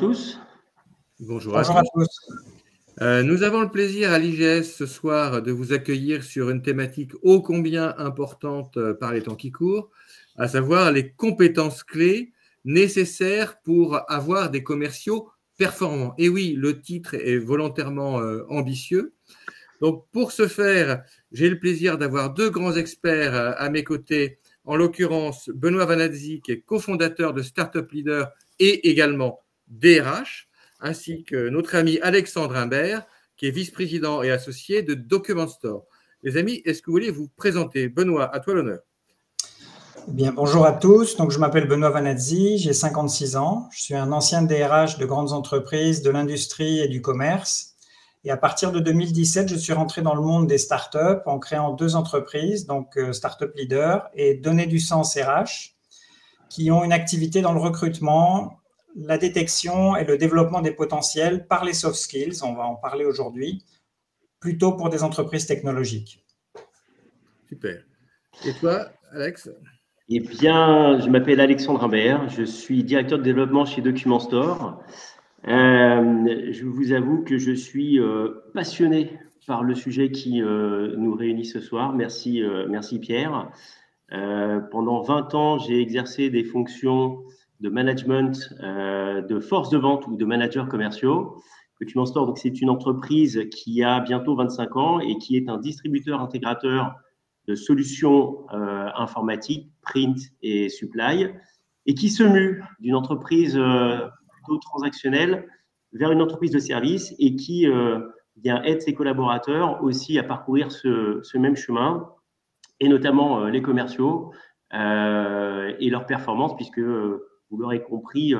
tous. Bonjour, à tous. Euh, nous avons le plaisir à l'IGS ce soir de vous accueillir sur une thématique ô combien importante euh, par les temps qui courent, à savoir les compétences clés nécessaires pour avoir des commerciaux performants. Et oui, le titre est volontairement euh, ambitieux. Donc pour ce faire, j'ai le plaisir d'avoir deux grands experts à mes côtés, en l'occurrence Benoît Vanazzi, qui est cofondateur de Startup Leader et également DRH, ainsi que notre ami Alexandre Imbert, qui est vice-président et associé de Document Store. Les amis, est-ce que vous voulez vous présenter? Benoît, à toi l'honneur. Eh bien, bonjour à tous. Donc, je m'appelle Benoît Vanazzi, j'ai 56 ans. Je suis un ancien DRH de grandes entreprises, de l'industrie et du commerce. Et à partir de 2017, je suis rentré dans le monde des startups en créant deux entreprises, donc euh, Startup Leader et Donner du sens RH, qui ont une activité dans le recrutement, la détection et le développement des potentiels par les soft skills, on va en parler aujourd'hui, plutôt pour des entreprises technologiques. Super. Et toi, Alex? Eh bien, je m'appelle Alexandre Imbert, je suis directeur de développement chez Document Store. Euh, je vous avoue que je suis euh, passionné par le sujet qui euh, nous réunit ce soir. Merci, merci Pierre. pendant 20 ans, j'ai exercé des fonctions de management euh, de force de vente ou de managers commerciaux. Document Store, donc c'est une entreprise qui a bientôt 25 ans et qui est un distributeur intégrateur de solutions euh, informatiques, print et supply, et qui se mue d'une entreprise euh, plutôt transactionnelle vers une entreprise de service et qui vient aide ses collaborateurs aussi à parcourir ce, ce même chemin, et notamment les commerciaux et leurs performances, puisque vous l'aurez compris, euh,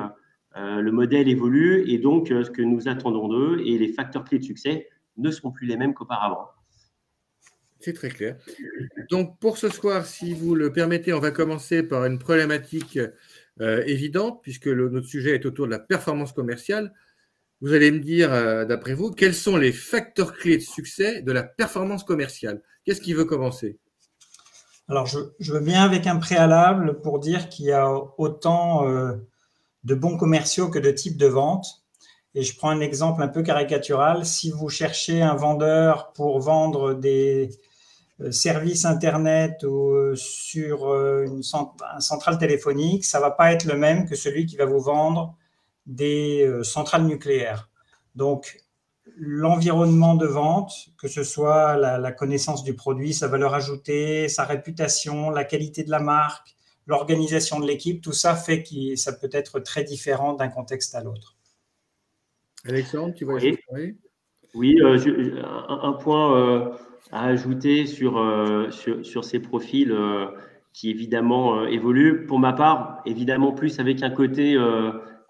euh, le modèle évolue et donc euh, ce que nous attendons d'eux et les facteurs clés de succès ne seront plus les mêmes qu'auparavant. C'est très clair. Donc pour ce soir, si vous le permettez, on va commencer par une problématique évidente, puisque notre sujet est autour de la performance commerciale. Vous allez me dire, d'après vous, quels sont les facteurs clés de succès de la performance commerciale? Qu'est-ce qui veut commencer? Alors, je, veux bien avec un préalable pour dire qu'il y a autant euh, de bons commerciaux que de types de vente. Et je prends un exemple un peu caricatural. Si vous cherchez un vendeur pour vendre des euh, services Internet ou euh, sur une centrale téléphonique, ça ne va pas être le même que celui qui va vous vendre des centrales nucléaires. Donc, l'environnement de vente, que ce soit la, connaissance du produit, sa valeur ajoutée, sa réputation, la qualité de la marque, l'organisation de l'équipe, tout ça fait que ça peut être très différent d'un contexte à l'autre. Alexandre, tu vois Oui, oui euh, un, point euh, à ajouter sur, euh, sur, ces profils qui évidemment évoluent. Pour ma part, évidemment plus avec un côté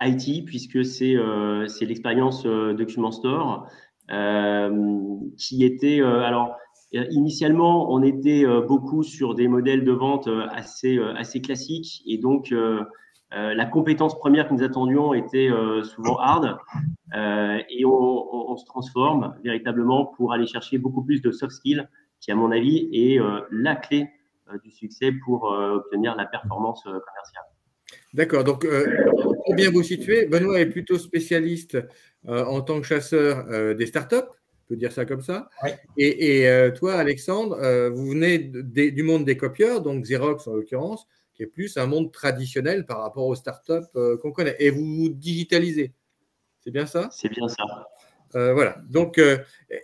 IT, puisque c'est euh, l'expérience euh, Document Store, euh, qui était. alors, initialement, on était beaucoup sur des modèles de vente assez, assez classiques, et donc la compétence première que nous attendions était souvent hard, et on, on, se transforme véritablement pour aller chercher beaucoup plus de soft skills, qui, à mon avis, est la clé du succès pour obtenir la performance commerciale. D'accord. Donc, euh, pour bien vous situer, Benoît est plutôt spécialiste euh, en tant que chasseur euh, des startups, on peut dire ça comme ça. Et, toi, Alexandre, vous venez du monde des copieurs, donc Xerox en l'occurrence, qui est plus un monde traditionnel par rapport aux startups qu'on connaît. Et vous vous digitalisez. C'est bien ça? C'est bien ça. voilà. Donc,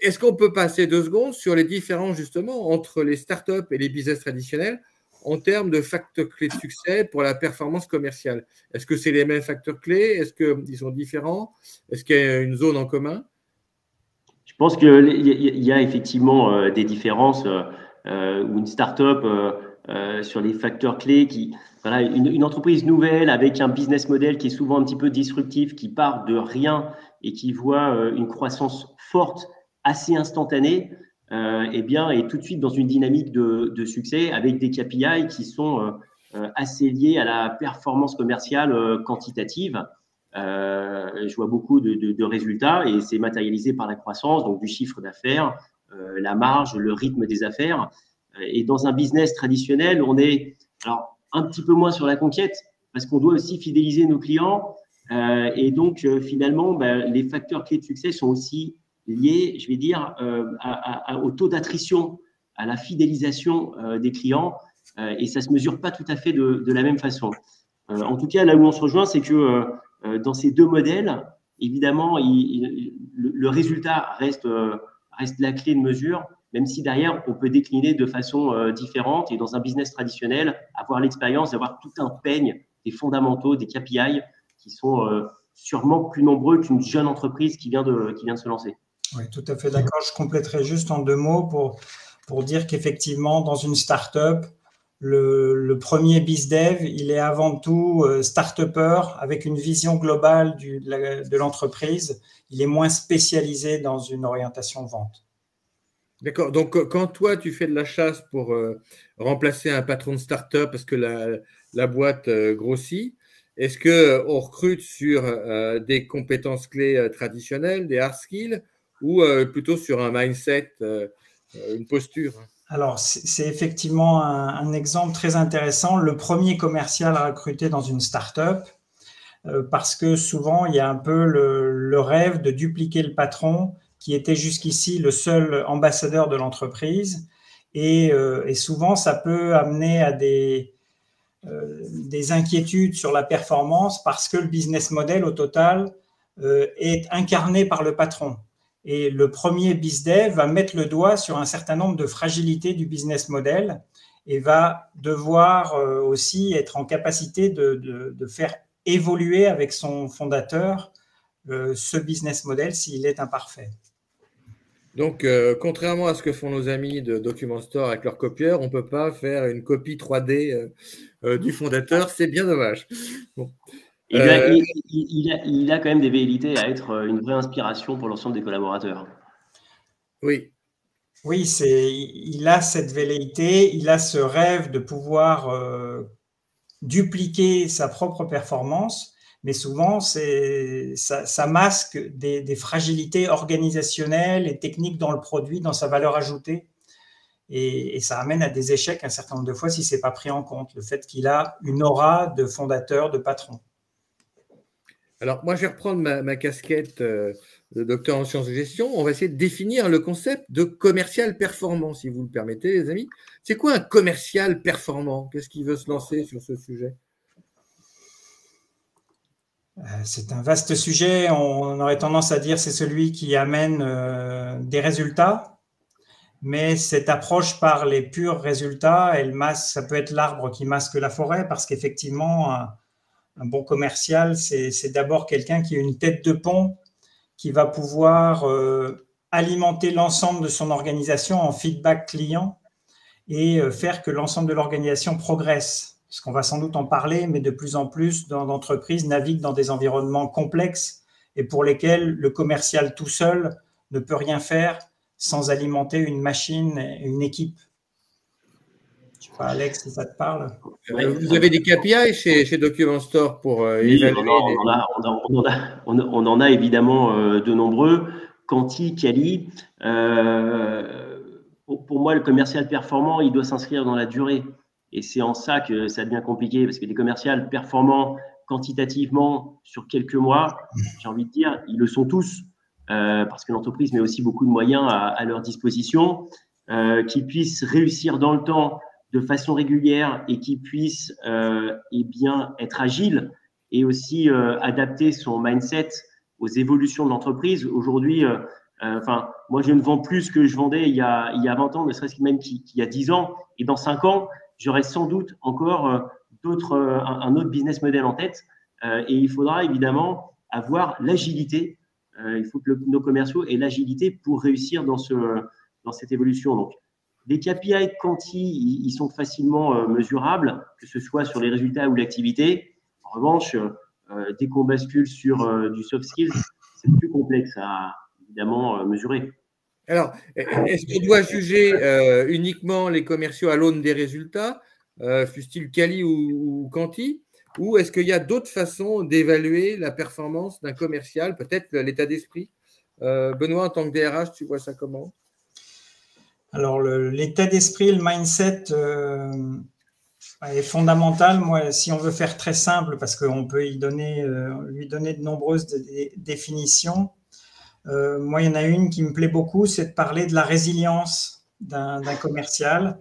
est-ce qu'on peut passer deux secondes sur les différences justement entre les startups et les business traditionnels? En termes de facteurs clés de succès pour la performance commerciale. Est-ce que c'est les mêmes facteurs clés? Est-ce qu'ils sont différents? Est-ce qu'il y a une zone en commun? Je pense qu'il y a effectivement euh, des différences euh, euh, ou une start-up sur les facteurs clés qui. Voilà, une, entreprise nouvelle avec un business model qui est souvent un petit peu disruptif, qui part de rien et qui voit une croissance forte, assez instantanée, eh bien, est tout de suite dans une dynamique de, succès avec des KPI qui sont euh, euh, assez liés à la performance commerciale quantitative. je vois beaucoup de, résultats et c'est matérialisé par la croissance, donc du chiffre d'affaires, la marge, le rythme des affaires. Et dans un business traditionnel, on est alors un petit peu moins sur la conquête parce qu'on doit aussi fidéliser nos clients et donc, finalement, ben, les facteurs clés de succès sont aussi liés, je vais dire, au taux d'attrition, à la fidélisation des clients. et ça ne se mesure pas tout à fait de, la même façon. en tout cas, là où on se rejoint, c'est que dans ces deux modèles, évidemment, le, résultat reste, la clé de mesure, même si derrière, on peut décliner de façon euh, différente et dans un business traditionnel, avoir l'expérience d'avoir tout un peigne des fondamentaux, des KPI qui sont euh, sûrement plus nombreux qu'une jeune entreprise qui vient, de, qui vient de se lancer. Oui, tout à fait d'accord. Je compléterai juste en deux mots pour, pour dire qu'effectivement, dans une start-up, le, le, premier BizDev, il est avant tout euh, start-upper avec une vision globale du, de l'entreprise. Il est moins spécialisé dans une orientation vente. D'accord. Donc, quand toi, tu fais de la chasse pour euh, remplacer un patron de start-up parce que la, boîte euh, grossit, est-ce qu'on euh, recrute sur des compétences clés traditionnelles, des hard skills, ou plutôt sur un mindset, une posture alors, c'est effectivement un, exemple très intéressant. Le premier commercial à recruter dans une start-up, parce que souvent, il y a un peu le rêve de dupliquer le patron qui était jusqu'ici le seul ambassadeur de l'entreprise. Et, euh, souvent, ça peut amener à des, euh, des inquiétudes sur la performance parce que le business model, au total, euh, est incarné par le patron. Et le premier BizDev va mettre le doigt sur un certain nombre de fragilités du business model et va devoir aussi être en capacité de, faire évoluer avec son fondateur ce business model s'il est imparfait. Donc, euh, contrairement à ce que font nos amis de Document Store avec leur copieur, on ne peut pas faire une copie 3D euh, euh, du fondateur. C'est bien dommage. Il, a, quand même des velléités à être une vraie inspiration pour l'ensemble des collaborateurs. Oui. Oui, c'est, il a cette velléité, il a ce rêve de pouvoir dupliquer sa propre performance mais souvent, ça, ça masque des, fragilités organisationnelles et techniques dans le produit, dans sa valeur ajoutée. Et, ça amène à des échecs un certain nombre de fois si ce n'est pas pris en compte, le fait qu'il a une aura de fondateur, de patron. Alors, moi, je vais reprendre ma, casquette euh, de docteur en sciences de gestion. On va essayer de définir le concept de commercial performant, si vous le permettez, les amis. C'est quoi un commercial performant? Qu'est-ce qui veut se lancer sur ce sujet? Euh, c'est un vaste sujet. On aurait tendance à dire c'est celui qui amène euh, des résultats, mais cette approche par les purs résultats, ça peut être l'arbre qui masque la forêt, parce qu'effectivement, un, bon commercial, c'est d'abord quelqu'un qui a une tête de pont, qui va pouvoir euh, alimenter l'ensemble de son organisation en feedback client et faire que l'ensemble de l'organisation progresse qu'on va sans doute en parler, mais de plus en plus d'entreprises naviguent dans des environnements complexes et pour lesquels le commercial tout seul ne peut rien faire sans alimenter une machine une équipe. Je sais pas, Alex, si ça te parle? Vous avez des KPI chez, chez Document Store pour euh, évaluer on, en a, évidemment euh, de nombreux. Quanti, Cali. Euh, pour moi, le commercial performant, il doit s'inscrire dans la durée. Et c'est en ça que ça devient compliqué, parce que des commerciales performants quantitativement sur quelques mois, j'ai envie de dire, ils le sont tous, euh, parce que l'entreprise met aussi beaucoup de moyens à, leur disposition, euh, qui puissent réussir dans le temps de façon régulière et qui puissent euh, eh bien, être agiles et aussi euh, adapter son mindset aux évolutions de l'entreprise. Aujourd'hui, euh, enfin, moi, je ne vends plus ce que je vendais il y a, il y a 20 ans, ne serait-ce même qu'il y a 10 ans. Et dans 5 ans, j'aurai sans doute encore d'autres, un, autre business model en tête. Et il faudra évidemment avoir l'agilité. il faut que nos commerciaux aient l'agilité pour réussir dans, ce, dans cette évolution. Donc, les KPI quanti, ils sont facilement mesurables, que ce soit sur les résultats ou l'activité. En revanche, dès qu'on bascule sur du soft skills, c'est plus complexe à évidemment mesurer. Alors, est-ce qu'on doit juger euh, uniquement les commerciaux à l'aune des résultats, euh, fussent-ils Cali ou, Canti Ou est-ce qu'il y a d'autres façons d'évaluer la performance d'un commercial, peut-être l'état d'esprit? Euh, Benoît, en tant que DRH, tu vois ça comment? Alors, l'état d'esprit, le mindset, est fondamentale. Moi, si on veut faire très simple, parce qu'on peut y donner, lui donner de nombreuses définitions, moi, il y en a une qui me plaît beaucoup, c'est de parler de la résilience d'un commercial.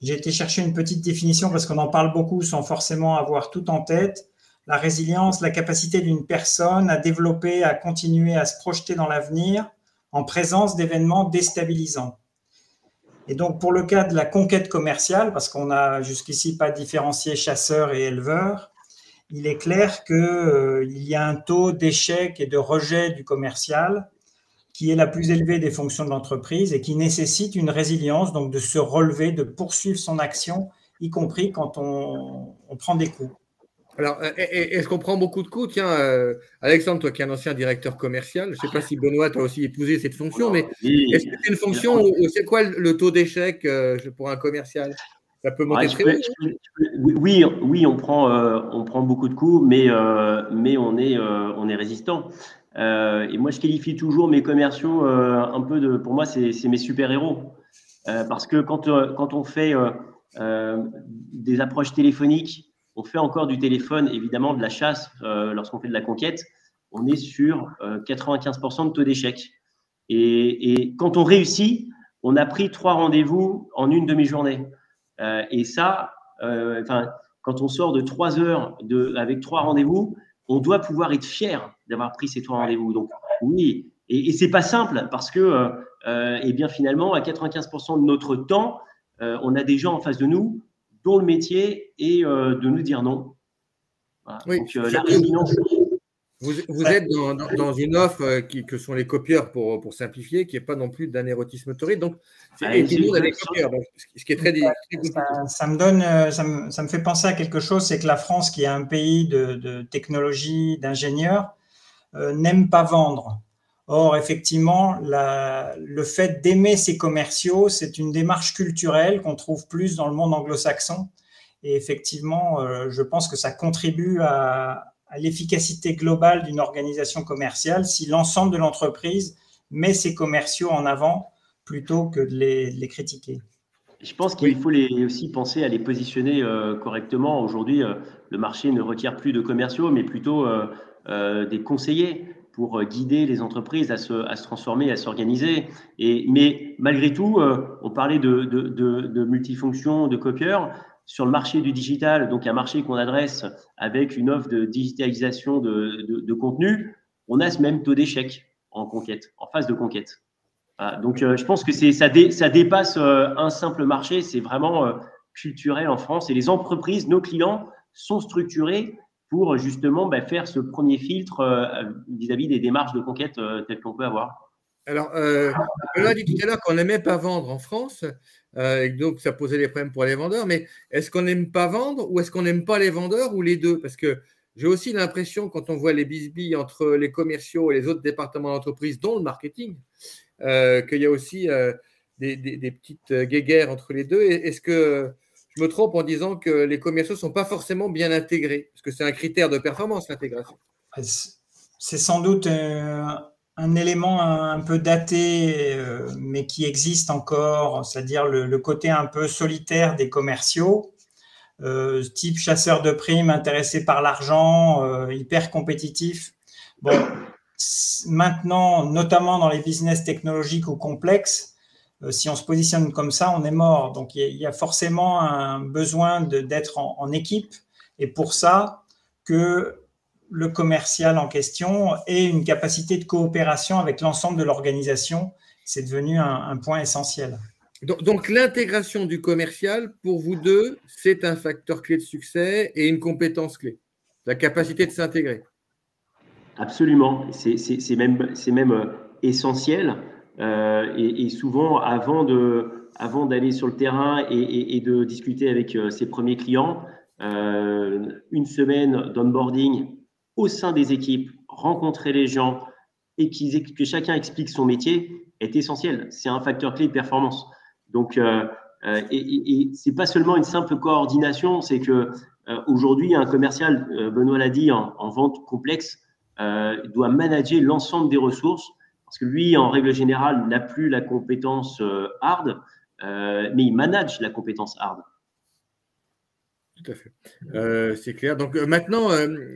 J'ai été chercher une petite définition parce qu'on en parle beaucoup sans forcément avoir tout en tête. La résilience, la capacité d'une personne à développer, à continuer à se projeter dans l'avenir en présence d'événements déstabilisants. Et donc, pour le cas de la conquête commerciale, parce qu'on n'a jusqu'ici pas différencié chasseurs et éleveurs, il est clair qu'il euh, y a un taux d'échec et de rejet du commercial qui est la plus élevée des fonctions de l'entreprise et qui nécessite une résilience, donc de se relever, de poursuivre son action, y compris quand on, prend des coups. Alors, est-ce qu'on prend beaucoup de coups? Tiens, euh, Alexandre, toi qui es un ancien directeur commercial, je ne sais pas si Benoît t'a aussi épousé cette fonction, mais est-ce que c'est une fonction où c'est quoi le taux d'échec euh, pour un commercial? Ça peut monter très haut Oui, oui, on prend, euh, on prend beaucoup de coups, mais, mais on, est, on est résistant. Euh, et moi, je qualifie toujours mes commerciaux euh, un peu de, pour moi, c'est mes super-héros. Euh, parce que quand, quand on fait des approches téléphoniques, on fait encore du téléphone, évidemment, de la chasse lorsqu'on fait de la conquête, on est sur 95% de taux d'échec. Et, quand on réussit, on a pris trois rendez-vous en une demi-journée. et ça, quand on sort de trois heures de, avec trois rendez-vous, on doit pouvoir être fier d'avoir pris ces trois rendez-vous. Donc oui, et, et c'est pas simple parce que, euh, euh eh bien finalement, à 95% de notre temps, euh, on a des gens en face de nous dont le métier est euh, de nous dire non. Oui, Donc, la résilience. Vous, vous êtes dans, dans, une offre qui, que sont les copieurs, pour, pour simplifier, qui n'est pas non plus d'un érotisme torride. Donc, c'est ah, des copieurs, ce qui est très, ça, ça, me donne, ça me, ça me, fait penser à quelque chose, c'est que la France, qui est un pays de, de technologie, d'ingénieurs, euh, n'aime pas vendre. Or, effectivement, le fait d'aimer ses commerciaux, c'est une démarche culturelle qu'on trouve plus dans le monde anglo-saxon. Et effectivement, euh, je pense que ça contribue à, l'efficacité globale d'une organisation commerciale si l'ensemble de l'entreprise met ses commerciaux en avant plutôt que de les, critiquer. Je pense qu'il faut les, aussi penser à les positionner euh, correctement. Aujourd'hui, le marché ne requiert plus de commerciaux, mais plutôt euh, des conseillers pour euh, guider les entreprises à se, transformer, à s'organiser. Et, mais malgré tout, euh, on parlait de, de, de, de multifonctions, de copieurs. Sur le marché du digital, donc un marché qu'on adresse avec une offre de digitalisation de, contenu, on a ce même taux d'échec en conquête, en phase de conquête. donc, je pense que ça dépasse un simple marché, c'est vraiment culturel en France. Et les entreprises, nos clients, sont structurés pour justement bah, faire ce premier filtre euh, vis-à-vis des démarches de conquête euh, telles qu'on peut avoir. Alors, euh, on a dit tout à l'heure qu'on n'aimait pas vendre en France, et donc ça posait des problèmes pour les vendeurs, mais est-ce qu'on n'aime pas vendre ou est-ce qu'on n'aime pas les vendeurs ou les deux? Parce que j'ai aussi l'impression, quand on voit les bisbilles entre les commerciaux et les autres départements d'entreprise, dont le marketing, qu'il y a aussi des, des, petites guéguerres entre les deux. Est-ce que je me trompe en disant que les commerciaux ne sont pas forcément bien intégrés, parce que c'est un critère de performance, l'intégration. C'est sans doute euh, un, élément un, peu daté, euh, mais qui existe encore, c'est-à-dire le, côté un peu solitaire des commerciaux, euh, type chasseur de primes, intéressé par l'argent, hyper compétitif. Bon, maintenant, notamment dans les business technologiques ou complexes, si on se positionne comme ça, on est mort. Donc il y, a forcément un besoin d'être en, équipe. Et pour ça, que le commercial en question ait une capacité de coopération avec l'ensemble de l'organisation, c'est devenu un, point essentiel. Donc, l'intégration du commercial, pour vous deux, c'est un facteur clé de succès et une compétence clé, la capacité de s'intégrer. Absolument, c'est même, même euh, essentiel. Euh, et, souvent, avant de, avant d'aller sur le terrain et, de discuter avec euh, ses premiers clients, euh, une semaine d'onboarding au sein des équipes, rencontrer les gens et que chacun explique son métier est essentiel. C'est un facteur clé de performance. Donc, et, et c'est pas seulement une simple coordination, c'est que aujourd'hui, un commercial, Benoît l'a dit, en, vente complexe, doit manager l'ensemble des ressources parce que lui, en règle générale, n'a plus la compétence euh, hard, euh, mais il manage la compétence hard. Tout à fait. Euh, c'est clair. Donc maintenant,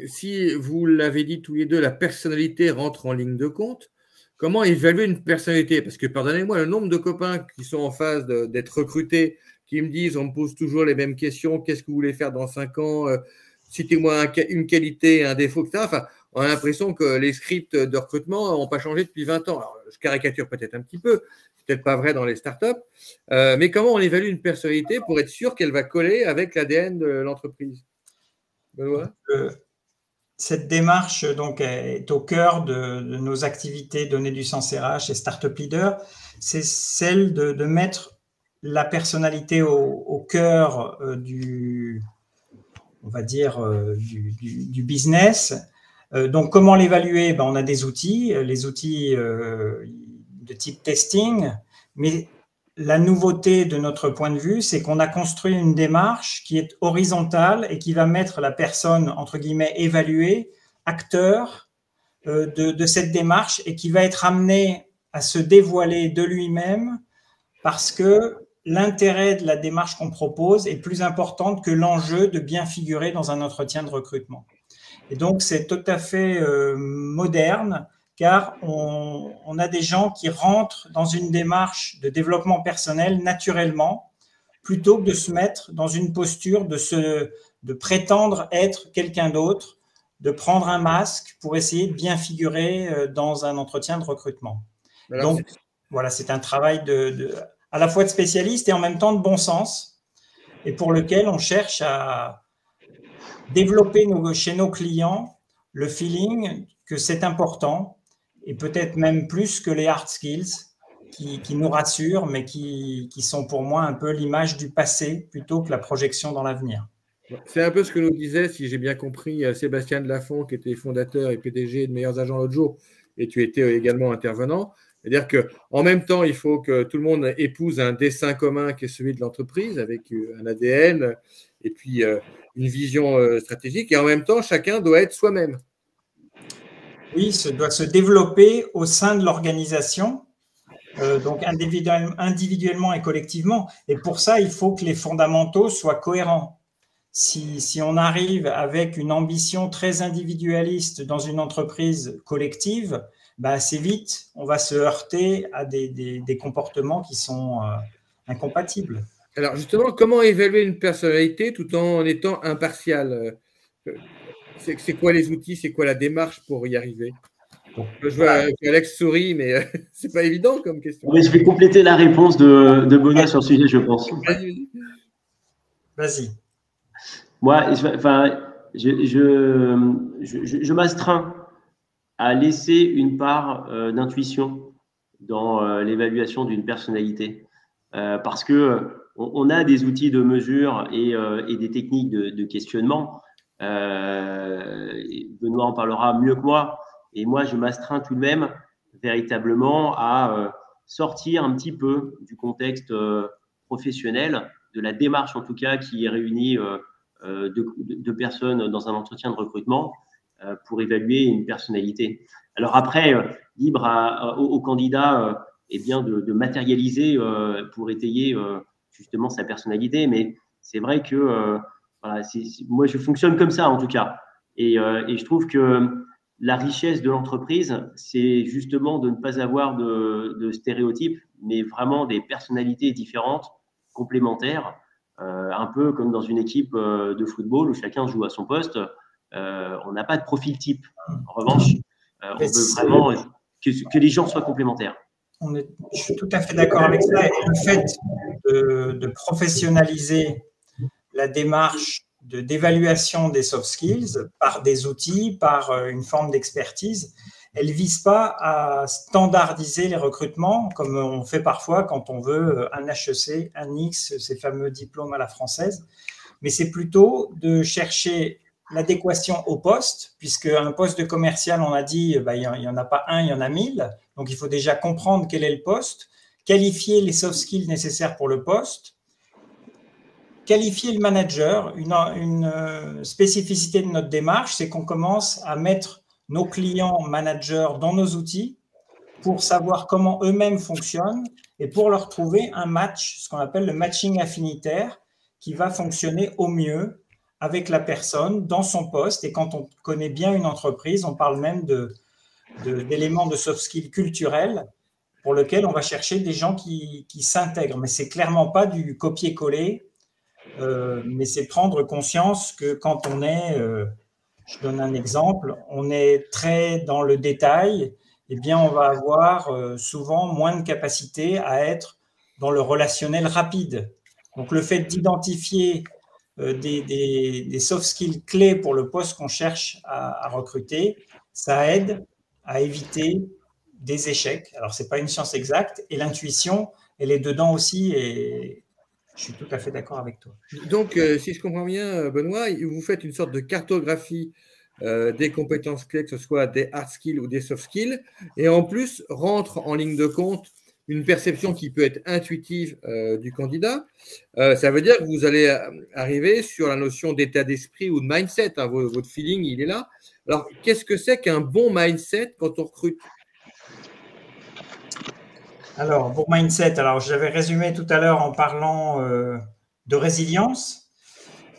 si vous l'avez dit tous les deux, la personnalité rentre en ligne de compte, comment évaluer une personnalité? Parce que pardonnez-moi, le nombre de copains qui sont en phase d'être recrutés, qui me disent, on me pose toujours les mêmes questions, qu'est-ce que vous voulez faire dans cinq ans Citez-moi une qualité, un défaut, etc. Enfin, on a l'impression que les scripts de recrutement n'ont pas changé depuis 20 ans. Je caricature peut-être un petit peu, c'est peut-être pas vrai dans les startups, euh, mais comment on évalue une personnalité pour être sûr qu'elle va coller avec l'ADN de l'entreprise? Benoît? Euh, Cette démarche donc, est au cœur de, nos activités données du sens RH et Startup Leader. C'est celle de, mettre la personnalité au, cœur euh, du, on va dire, du business donc, comment l'évaluer? Ben, On a des outils, euh, les outils euh, de type testing, mais la nouveauté de notre point de vue, c'est qu'on a construit une démarche qui est horizontale et qui va mettre la personne, entre guillemets, évaluée, acteur de, cette démarche et qui va être amené à se dévoiler de lui-même parce que l'intérêt de la démarche qu'on propose est plus important que l'enjeu de bien figurer dans un entretien de recrutement. Et donc, c'est tout à fait euh, moderne car on, a des gens qui rentrent dans une démarche de développement personnel naturellement, plutôt que de se mettre dans une posture de, se, de prétendre être quelqu'un d'autre, de prendre un masque pour essayer de bien figurer euh, dans un entretien de recrutement. Donc, voilà, c'est un travail de, à la fois de spécialiste et en même temps de bon sens, et pour lequel on cherche à, développer chez nos clients le feeling que c'est important et peut-être même plus que les hard skills qui, nous rassurent, mais qui, sont pour moi un peu l'image du passé plutôt que la projection dans l'avenir. C'est un peu ce que nous disait, si j'ai bien compris, euh, Sébastien Delafont, qui était fondateur et PDG de Meilleurs Agents l'autre jour, et tu étais également intervenant. C'est-à-dire qu'en même temps, il faut que tout le monde épouse un dessin commun qui est celui de l'entreprise, avec euh, un ADN, et puis euh, une vision euh, stratégique et en même temps, chacun doit être soi-même. Oui, ça doit se développer au sein de l'organisation, euh, donc individuellement et collectivement. Et pour ça, il faut que les fondamentaux soient cohérents. Si, on arrive avec une ambition très individualiste dans une entreprise collective, bah assez vite, on va se heurter à des, des, comportements qui sont euh, incompatibles. Alors justement, comment évaluer une personnalité tout en étant impartial euh, C'est quoi les outils C'est quoi la démarche pour y arriver? Je vois Alex sourit, mais euh, c'est pas évident comme question. je vais compléter la réponse de, de sur le sujet, je pense. Vas-y. Moi, enfin, je, je, m'astreins à laisser une part euh, d'intuition dans l'évaluation d'une personnalité. parce que on, a des outils de mesure et, euh, des techniques de, questionnement. Euh, Benoît en parlera mieux que moi. Et moi, je m'astreins tout de même véritablement à euh, sortir un petit peu du contexte professionnel, de la démarche en tout cas qui réunit deux, personnes dans un entretien de recrutement pour évaluer une personnalité. Alors après, libre aux, candidats eh bien de, matérialiser pour étayer justement sa personnalité. Mais c'est vrai que euh, voilà, moi, je fonctionne comme ça en tout cas. Et, euh, et je trouve que la richesse de l'entreprise, c'est justement de ne pas avoir de, stéréotypes, mais vraiment des personnalités différentes, complémentaires, euh, un peu comme dans une équipe de football où chacun joue à son poste. on n'a pas de profil type. En revanche, on veut vraiment que, que les gens soient complémentaires je suis tout à fait d'accord avec ça. Et le fait de, professionnaliser la démarche d'évaluation des soft skills par des outils, par euh, une forme d'expertise, elle vise pas à standardiser les recrutements comme on fait parfois quand on veut un HEC, un X, ces fameux diplômes à la française, mais c'est plutôt de chercher l'adéquation au poste, puisque un poste de commercial, on a dit, bah, il n'y en a pas un, il y en a mille. Donc, il faut déjà comprendre quel est le poste, qualifier les soft skills nécessaires pour le poste, qualifier le manager. Une, une euh, spécificité de notre démarche, c'est qu'on commence à mettre nos clients managers dans nos outils pour savoir comment eux-mêmes fonctionnent et pour leur trouver un match, ce qu'on appelle le matching affinitaire, qui va fonctionner au mieux avec la personne dans son poste. Et quand on connaît bien une entreprise, on parle même d'éléments de, soft skills culturels pour lequel on va chercher des gens qui, s'intègrent. Mais c'est clairement pas du copier-coller, euh, mais c'est prendre conscience que quand on est, euh, je donne un exemple, on est très dans le détail, eh bien on va avoir euh, souvent moins de capacité à être dans le relationnel rapide. Donc le fait d'identifier des, soft skills clés pour le poste qu'on cherche à recruter, ça aide à éviter des échecs. Alors, ce n'est pas une science exacte et l'intuition, elle est dedans aussi et je suis tout à fait d'accord avec toi. Donc, euh, si je comprends bien, Benoît, vous faites une sorte de cartographie euh, des compétences clés, que ce soit des hard skills ou des soft skills, et en plus rentre en ligne de compte une perception qui peut être intuitive euh, du candidat. ça veut dire que vous allez arriver sur la notion d'état d'esprit ou de mindset. Hein, votre feeling, il est là. Alors, qu'est-ce que c'est qu'un bon mindset quand on recrute? Alors, pour mindset, alors j'avais résumé tout à l'heure en parlant euh, de résilience.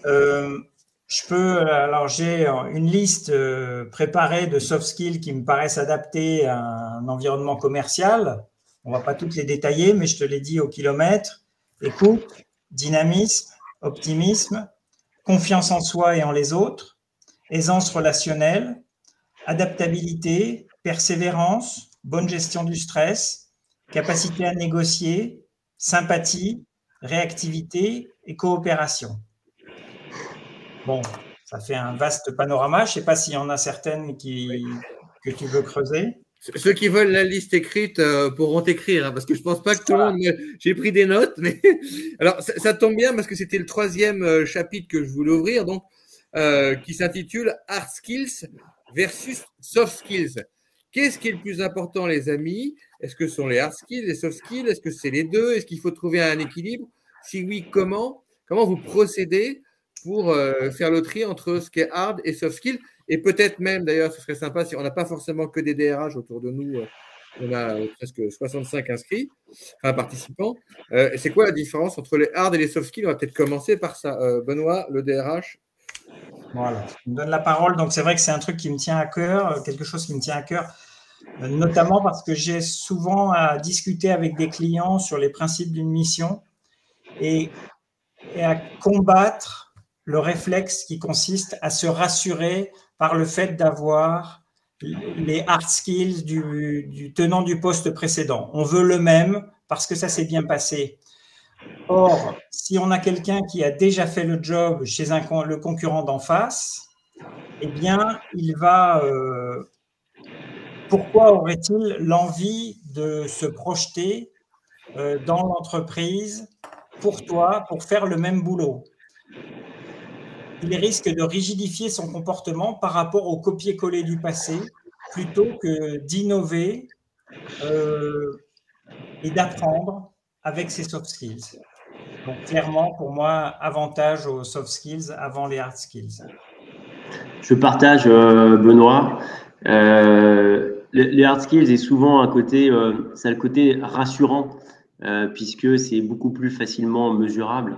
Euh, je peux, alors j'ai une liste euh, préparée de soft skills qui me paraissent adaptés à un environnement commercial. On ne va pas toutes les détailler, mais je te l'ai dit au kilomètre. Écoute, dynamisme, optimisme, confiance en soi et en les autres, aisance relationnelle, adaptabilité, persévérance, bonne gestion du stress, capacité à négocier, sympathie, réactivité et coopération. Bon, ça fait un vaste panorama. Je ne sais pas s'il y en a certaines qui, que tu veux creuser. Ceux qui veulent la liste écrite euh, pourront écrire, hein, parce que je pense pas que tout le monde. J'ai pris des notes, alors ça, tombe bien parce que c'était le troisième euh, chapitre que je voulais ouvrir, donc euh, qui s'intitule Hard Skills versus Soft Skills. Qu'est-ce qui est le plus important, les amis? Est-ce que ce sont les hard skills, les soft skills? Est-ce que c'est les deux? Est-ce qu'il faut trouver un équilibre? Si oui, comment? Comment vous procédez pour faire le tri entre ce qui est hard et soft skills? Et peut-être même, d'ailleurs, ce serait sympa si on n'a pas forcément que des DRH autour de nous. Euh, on a euh, presque 65 inscrits, enfin participants. c'est quoi la différence entre les hard et les soft skills? On va peut-être commencer par ça. Benoît, le DRH, voilà, je me donne la parole. Donc, c'est vrai que c'est un truc qui me tient à cœur, quelque chose qui me tient à cœur, euh, notamment parce que j'ai souvent à discuter avec des clients sur les principes d'une mission et, à combattre le réflexe qui consiste à se rassurer par le fait d'avoir les hard skills du, tenant du poste précédent. On veut le même parce que ça s'est bien passé. Or, si on a quelqu'un qui a déjà fait le job chez le concurrent d'en face, eh bien, il va. Euh, pourquoi aurait-il l'envie de se projeter euh, dans l'entreprise pour toi, pour faire le même boulot? Il risque de rigidifier son comportement par rapport au copier-coller du passé plutôt que d'innover euh, et d'apprendre avec ses soft skills. Donc clairement, pour moi, avantage aux soft skills avant les hard skills. Je partage, euh, Benoît. Euh, les hard skills est souvent un côté, c'est le côté rassurant puisque c'est beaucoup plus facilement mesurable.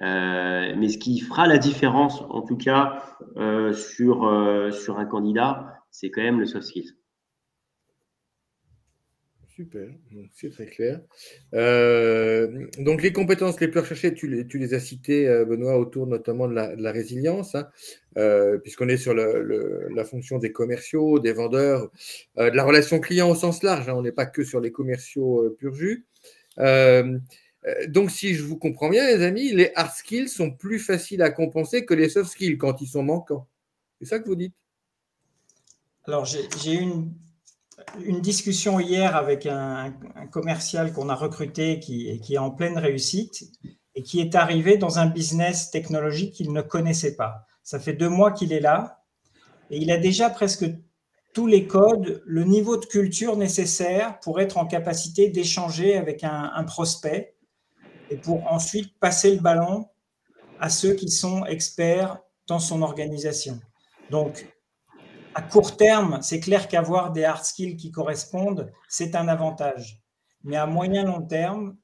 Mais ce qui fera la différence, en tout cas sur sur un candidat, c'est quand même le soft skills. Super, c'est très clair. Euh, donc les compétences les plus recherchées, tu les, as citées, euh, Benoît, autour notamment de la, résilience, hein, euh, puisqu'on est sur la fonction des commerciaux, des vendeurs, de la relation client au sens large, hein, on n'est pas que sur les commerciaux pur jus. Donc si je vous comprends bien, les amis, les hard skills sont plus faciles à compenser que les soft skills quand ils sont manquants. C'est ça que vous dites? Alors j'ai une une discussion hier avec un, commercial qu'on a recruté qui, qui, est en pleine réussite et qui est arrivé dans un business technologique qu'il ne connaissait pas. Ça fait deux mois qu'il est là et il a déjà presque tous les codes, le niveau de culture nécessaire pour être en capacité d'échanger avec un prospect et pour ensuite passer le ballon à ceux qui sont experts dans son organisation. Donc, à court terme, c'est clair qu'avoir des hard skills qui correspondent, c'est un avantage. Mais à moyen long terme,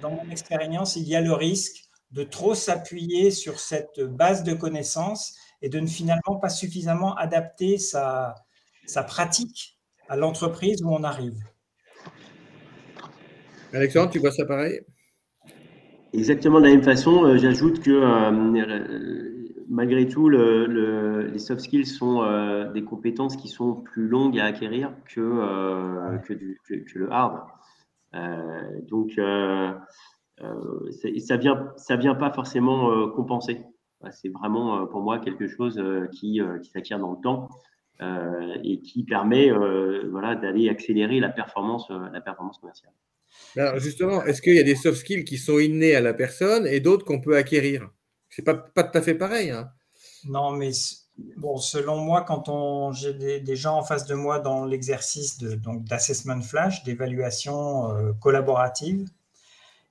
dans mon expérience, il y a le risque de trop s'appuyer sur cette base de connaissances et de ne finalement pas suffisamment adapter sa, sa pratique à l'entreprise où on arrive. Alexandre, tu vois ça pareil? Exactement de la même façon. Euh, j'ajoute que euh, malgré tout, le, les soft skills sont euh, des compétences qui sont plus longues à acquérir que, que, du, que, le hard. donc, ça vient, ça vient pas forcément compenser. C'est vraiment pour moi quelque chose qui, qui s'acquiert dans le temps et qui permet voilà, d'aller accélérer la performance, la performance commerciale. Alors justement, est-ce qu'il y a des soft skills qui sont innés à la personne et d'autres qu'on peut acquérir? C'est pas, pas tout à fait pareil. Hein. Non, mais bon, selon moi, quand j'ai des, gens en face de moi dans l'exercice d'assessment flash, d'évaluation euh, collaborative,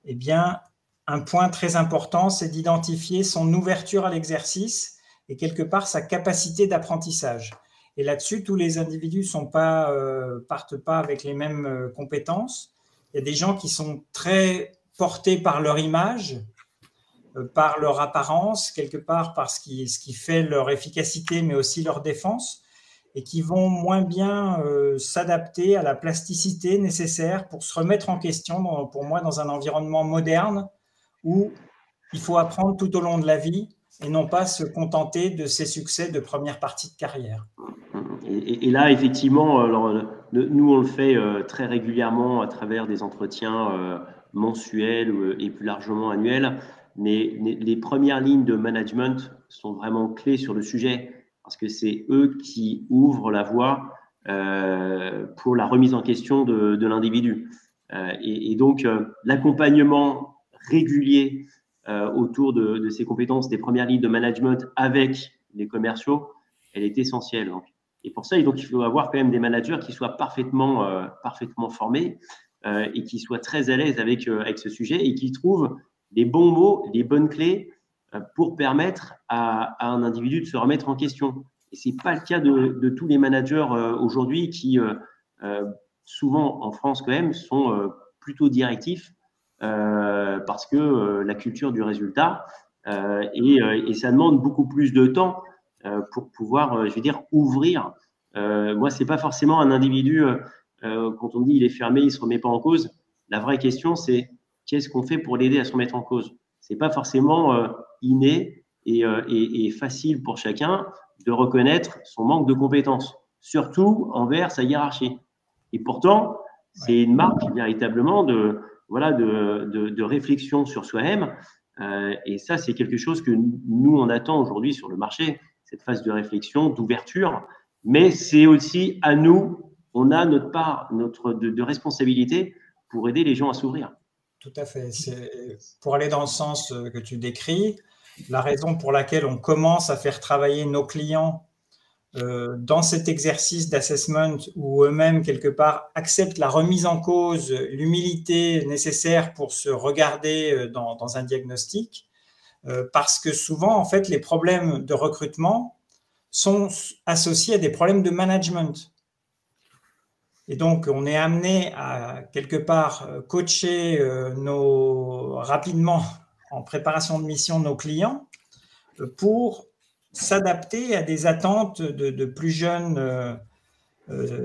eh bien, un point très important, c'est d'identifier son ouverture à l'exercice et quelque part sa capacité d'apprentissage. Et là-dessus, tous les individus ne pas, euh, partent pas avec les mêmes euh, compétences. Il y a des gens qui sont très portés par leur image, euh, par leur apparence, quelque part par ce qui, ce qui fait leur efficacité, mais aussi leur défense, et qui vont moins bien euh, s'adapter à la plasticité nécessaire pour se remettre en question, pour moi, dans un environnement moderne où il faut apprendre tout au long de la vie et non pas se contenter de ses succès de première partie de carrière. Et, là, effectivement, alors, nous, on le fait euh, très régulièrement à travers des entretiens euh, mensuels et plus largement annuels. Mais les premières lignes de management sont vraiment clés sur le sujet parce que c'est eux qui ouvrent la voie euh, pour la remise en question de, l'individu. Et, donc, l'accompagnement régulier autour de, de, ces compétences des premières lignes de management avec les commerciaux, elle est essentielle. Donc, et pour ça, donc, il faut avoir quand même des managers qui soient parfaitement, euh, parfaitement formés euh, et qui soient très à l'aise avec, euh, avec ce sujet et qui trouvent les bons mots, les bonnes clés pour permettre à, à, un individu de se remettre en question. Et ce n'est pas le cas de, de tous les managers aujourd'hui qui, souvent en France quand même, sont plutôt directifs parce que la culture du résultat et, et ça demande beaucoup plus de temps euh, pour pouvoir, euh, je veux dire, ouvrir. Euh, moi, c'est pas forcément un individu, quand on dit il est fermé, il se remet pas en cause. La vraie question, c'est qu'est-ce qu'on fait pour l'aider à se remettre en cause? C'est pas forcément inné et, et, et, facile pour chacun de reconnaître son manque de compétences, surtout envers sa hiérarchie. Et pourtant, c'est une marque véritablement de, voilà, de, de, de réflexion sur soi-même. Euh, et ça, c'est quelque chose que nous, on attend aujourd'hui sur le marché cette phase de réflexion, d'ouverture, mais c'est aussi à nous, on a notre part notre, de, responsabilité pour aider les gens à s'ouvrir. Tout à fait. Pour aller dans le sens euh, que tu décris, la raison pour laquelle on commence à faire travailler nos clients euh, dans cet exercice d'assessment où eux-mêmes, quelque part, acceptent la remise en cause, l'humilité nécessaire pour se regarder euh, dans, un diagnostic, euh, parce que souvent, en fait, les problèmes de recrutement sont associés à des problèmes de management. Et donc, on est amené à quelque part coacher nos, rapidement en préparation de mission nos clients pour s'adapter à des attentes de, plus jeunes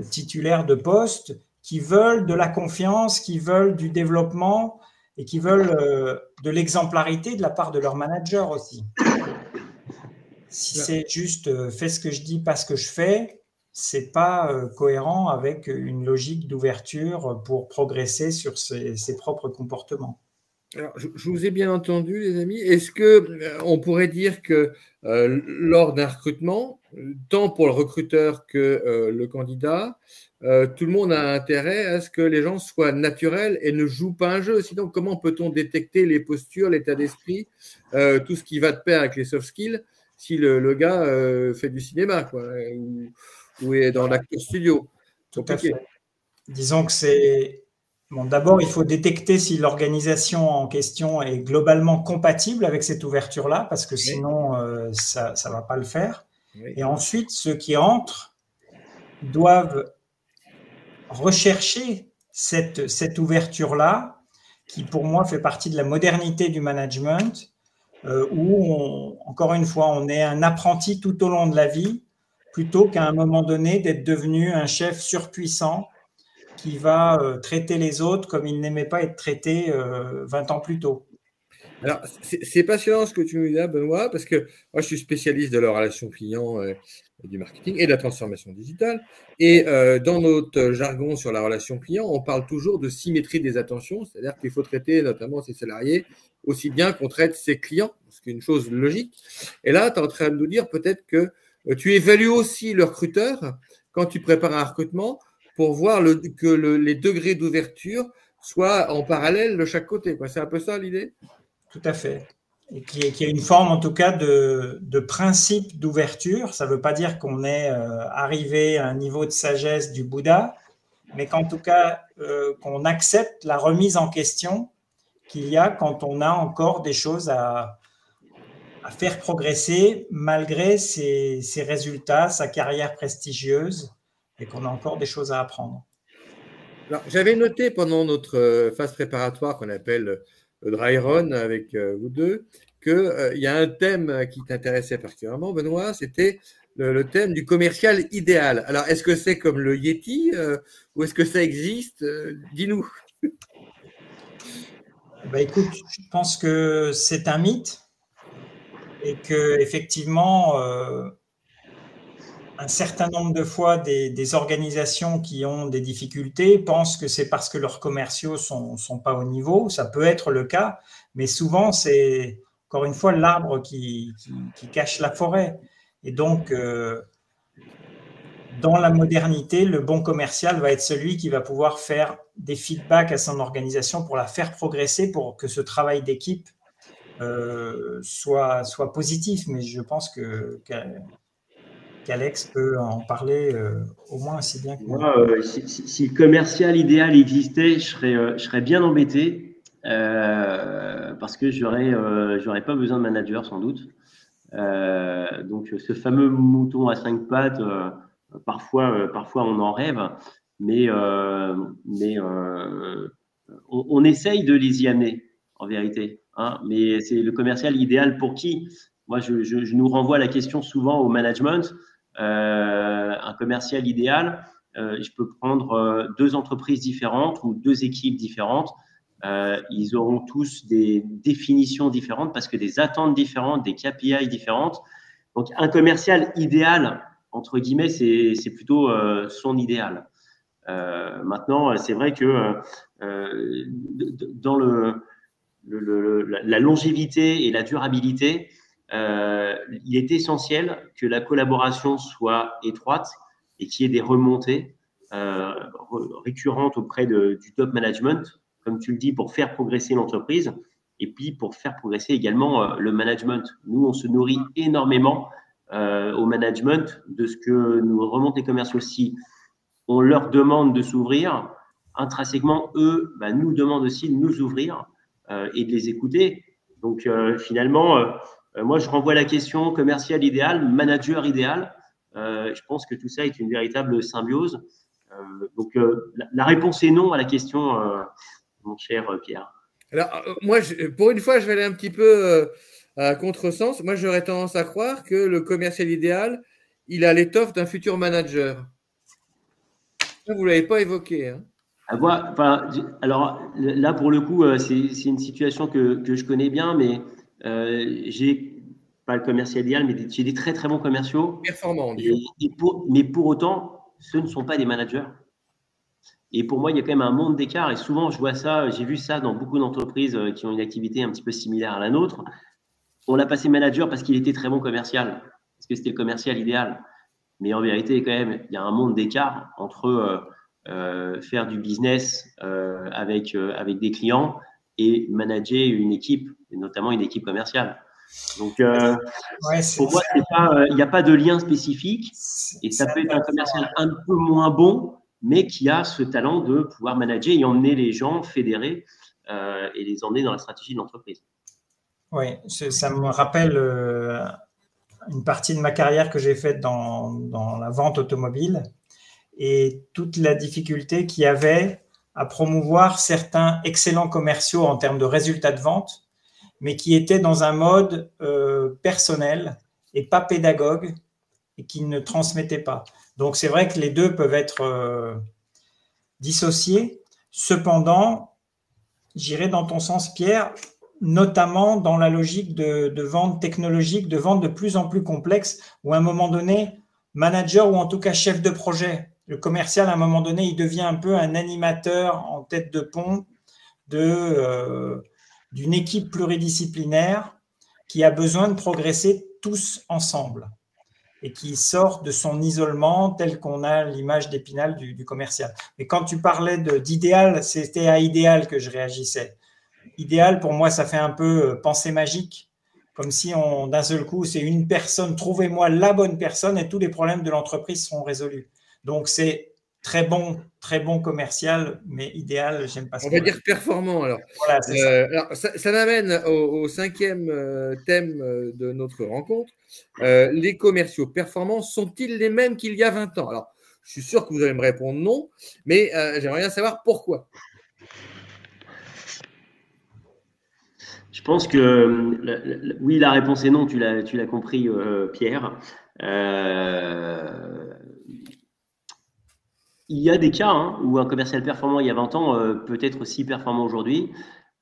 titulaires de postes qui veulent de la confiance, qui veulent du développement, et qui veulent euh, de l'exemplarité de la part de leur manager aussi. Si c'est juste euh, fais ce que je dis, pas ce que je fais, c'est pas euh, cohérent avec une logique d'ouverture pour progresser sur ses, propres comportements. Alors, je, vous ai bien entendu, les amis. Est-ce que on pourrait dire que lors d'un recrutement, tant pour le recruteur que le candidat, euh, tout le monde a intérêt à ce que les gens soient naturels et ne jouent pas un jeu? Sinon, comment peut-on détecter les postures, l'état d'esprit, euh, tout ce qui va de pair avec les soft skills si le, gars euh, fait du cinéma ou, est dans l'acteur studio? Tout à fait. Disons que c'est. Bon, D'abord, il faut détecter si l'organisation en question est globalement compatible avec cette ouverture-là, parce que sinon, ça ne va pas le faire. Et ensuite, ceux qui entrent doivent rechercher cette, cette ouverture-là, qui pour moi fait partie de la modernité du management, euh, où, encore une fois, on est un apprenti tout au long de la vie, plutôt qu'à un moment donné d'être devenu un chef surpuissant qui va euh, traiter les autres comme il n'aimait pas être traité 20 ans plus tôt. Alors, c'est passionnant ce que tu nous dis Benoît, parce que moi, je suis spécialiste de la relation client euh, du marketing et de la transformation digitale. Et euh, dans notre jargon sur la relation client, on parle toujours de symétrie des attentions, c'est-à-dire qu'il faut traiter notamment ses salariés aussi bien qu'on traite ses clients, ce qui est une chose logique. Et là, tu es en train de nous dire peut-être que euh, tu évalues aussi le recruteur quand tu prépares un recrutement pour voir que les degrés d'ouverture soient en parallèle de chaque côté. C'est un peu ça l'idée? Tout à fait. Et qui qui une forme, en tout cas, de, principe d'ouverture. Ça ne veut pas dire qu'on est euh, arrivé à un niveau de sagesse du Bouddha, mais qu'en tout cas, euh, qu'on accepte la remise en question qu'il y a quand on a encore des choses à, faire progresser malgré ses, résultats, sa carrière prestigieuse, et qu'on a encore des choses à apprendre. J'avais noté pendant notre euh, phase préparatoire qu'on appelle dry run avec euh, vous deux, qu'il euh, y a un thème qui t'intéressait particulièrement, Benoît, c'était le, thème du commercial idéal. Alors, est-ce que c'est comme le Yeti euh, ou est-ce que ça existe Dis-nous. Bah, écoute, je pense que c'est un mythe et que effectivement, un certain nombre de fois, des, organisations qui ont des difficultés pensent que c'est parce que leurs commerciaux ne sont, pas au niveau. Ça peut être le cas, mais souvent, c'est encore une fois l'arbre qui, cache la forêt. Et donc, euh, dans la modernité, le bon commercial va être celui qui va pouvoir faire des feedbacks à son organisation pour la faire progresser, pour que ce travail d'équipe euh, soit positif. Mais je pense que qu'Alex peut en parler euh, au moins aussi bien que moi. Euh, si, le commercial idéal existait, je serais, euh, bien embêté parce que j'aurais j'aurais pas besoin de manager sans doute. donc ce fameux mouton à cinq pattes, parfois, on en rêve, mais, on, essaye de les y amener en vérité. Hein, mais c'est le commercial idéal pour qui? Moi, je, nous renvoie la question souvent au management. Euh, un commercial idéal, euh, je peux prendre euh, deux entreprises différentes ou deux équipes différentes. ils auront tous des définitions différentes parce que des attentes différentes, des KPI différentes. Donc, un commercial idéal, entre guillemets, c'est plutôt son idéal. maintenant, c'est vrai que dans le, la longévité et la durabilité, euh, il est essentiel que la collaboration soit étroite et qu'il y ait des remontées euh, récurrentes auprès du top management, comme tu le dis, pour faire progresser l'entreprise et puis pour faire progresser également euh, le management. Nous, on se nourrit énormément au management de ce que nous remontent les commerciaux. Si on leur demande de s'ouvrir, intrinsèquement, eux bah, nous demandent aussi de nous ouvrir et de les écouter. Donc finalement, moi, je renvoie la question commercial idéal, manager idéal. Euh, je pense que tout ça est une véritable symbiose. Euh, donc, la, réponse est non à la question, mon cher Pierre. Alors, moi, pour une fois, je vais aller un petit peu à contresens. Moi, j'aurais tendance à croire que le commercial idéal, il a l'étoffe d'un futur manager. vous ne l'avez pas évoqué. Hein. Alors là, pour le coup, c'est une situation que, que, je connais bien, mais euh, j'ai pas le commercial idéal, mais j'ai des très très bons commerciaux. Performants. mais pour autant, ce ne sont pas des managers. Et pour moi, il y a quand même un monde d'écart. Et souvent, je vois ça, j'ai vu ça dans beaucoup d'entreprises euh, qui ont une activité un petit peu similaire à la nôtre. On l'a passé manager parce qu'il était très bon commercial, parce que c'était le commercial idéal. Mais en vérité, quand même, il y a un monde d'écart entre euh, faire du business avec, avec des clients et manager une équipe, et notamment une équipe commerciale. Donc, euh, pour moi, euh, il n'y a pas de lien spécifique et ça peut être un commercial un peu moins bon, mais qui a ce talent de pouvoir manager et emmener les gens, fédérer euh, et les emmener dans la stratégie de l'entreprise. Oui, ça me rappelle une partie de ma carrière que j'ai faite dans, dans, la vente automobile et toute la difficulté qu'il y avait à promouvoir certains excellents commerciaux en termes de résultats de vente, mais qui étaient dans un mode personnel et pas pédagogue et qui ne transmettaient pas. Donc c'est vrai que les deux peuvent être dissociés. Cependant, j'irai dans ton sens, Pierre, notamment dans la logique de, vente technologique, de vente de plus en plus complexe, où à un moment donné, manager ou en tout cas chef de projet, le commercial, à un moment donné, il devient un peu un animateur en tête de pont de, euh, d'une équipe pluridisciplinaire qui a besoin de progresser tous ensemble et qui sort de son isolement tel qu'on a l'image d'épinal du, commercial. Mais quand tu parlais d'idéal, c'était à idéal que je réagissais. Idéal, pour moi, ça fait un peu euh, pensée magique, comme si d'un seul coup, c'est une personne, trouvez-moi la bonne personne et tous les problèmes de l'entreprise seront résolus. Donc, c'est très bon, très bon commercial, mais idéal, j'aime pas ça. On va dire performant alors. Voilà, ça. Euh, alors ça, ça m'amène au, cinquième euh, thème euh, de notre rencontre. les commerciaux performants sont-ils les mêmes qu'il y a 20 ans? Alors, je suis sûr que vous allez me répondre non, mais j'aimerais bien savoir pourquoi. Je pense que oui, la réponse est non, tu l'as compris, Pierre. Il y a des cas hein, où un commercial performant il y a 20 ans euh, peut être aussi performant aujourd'hui,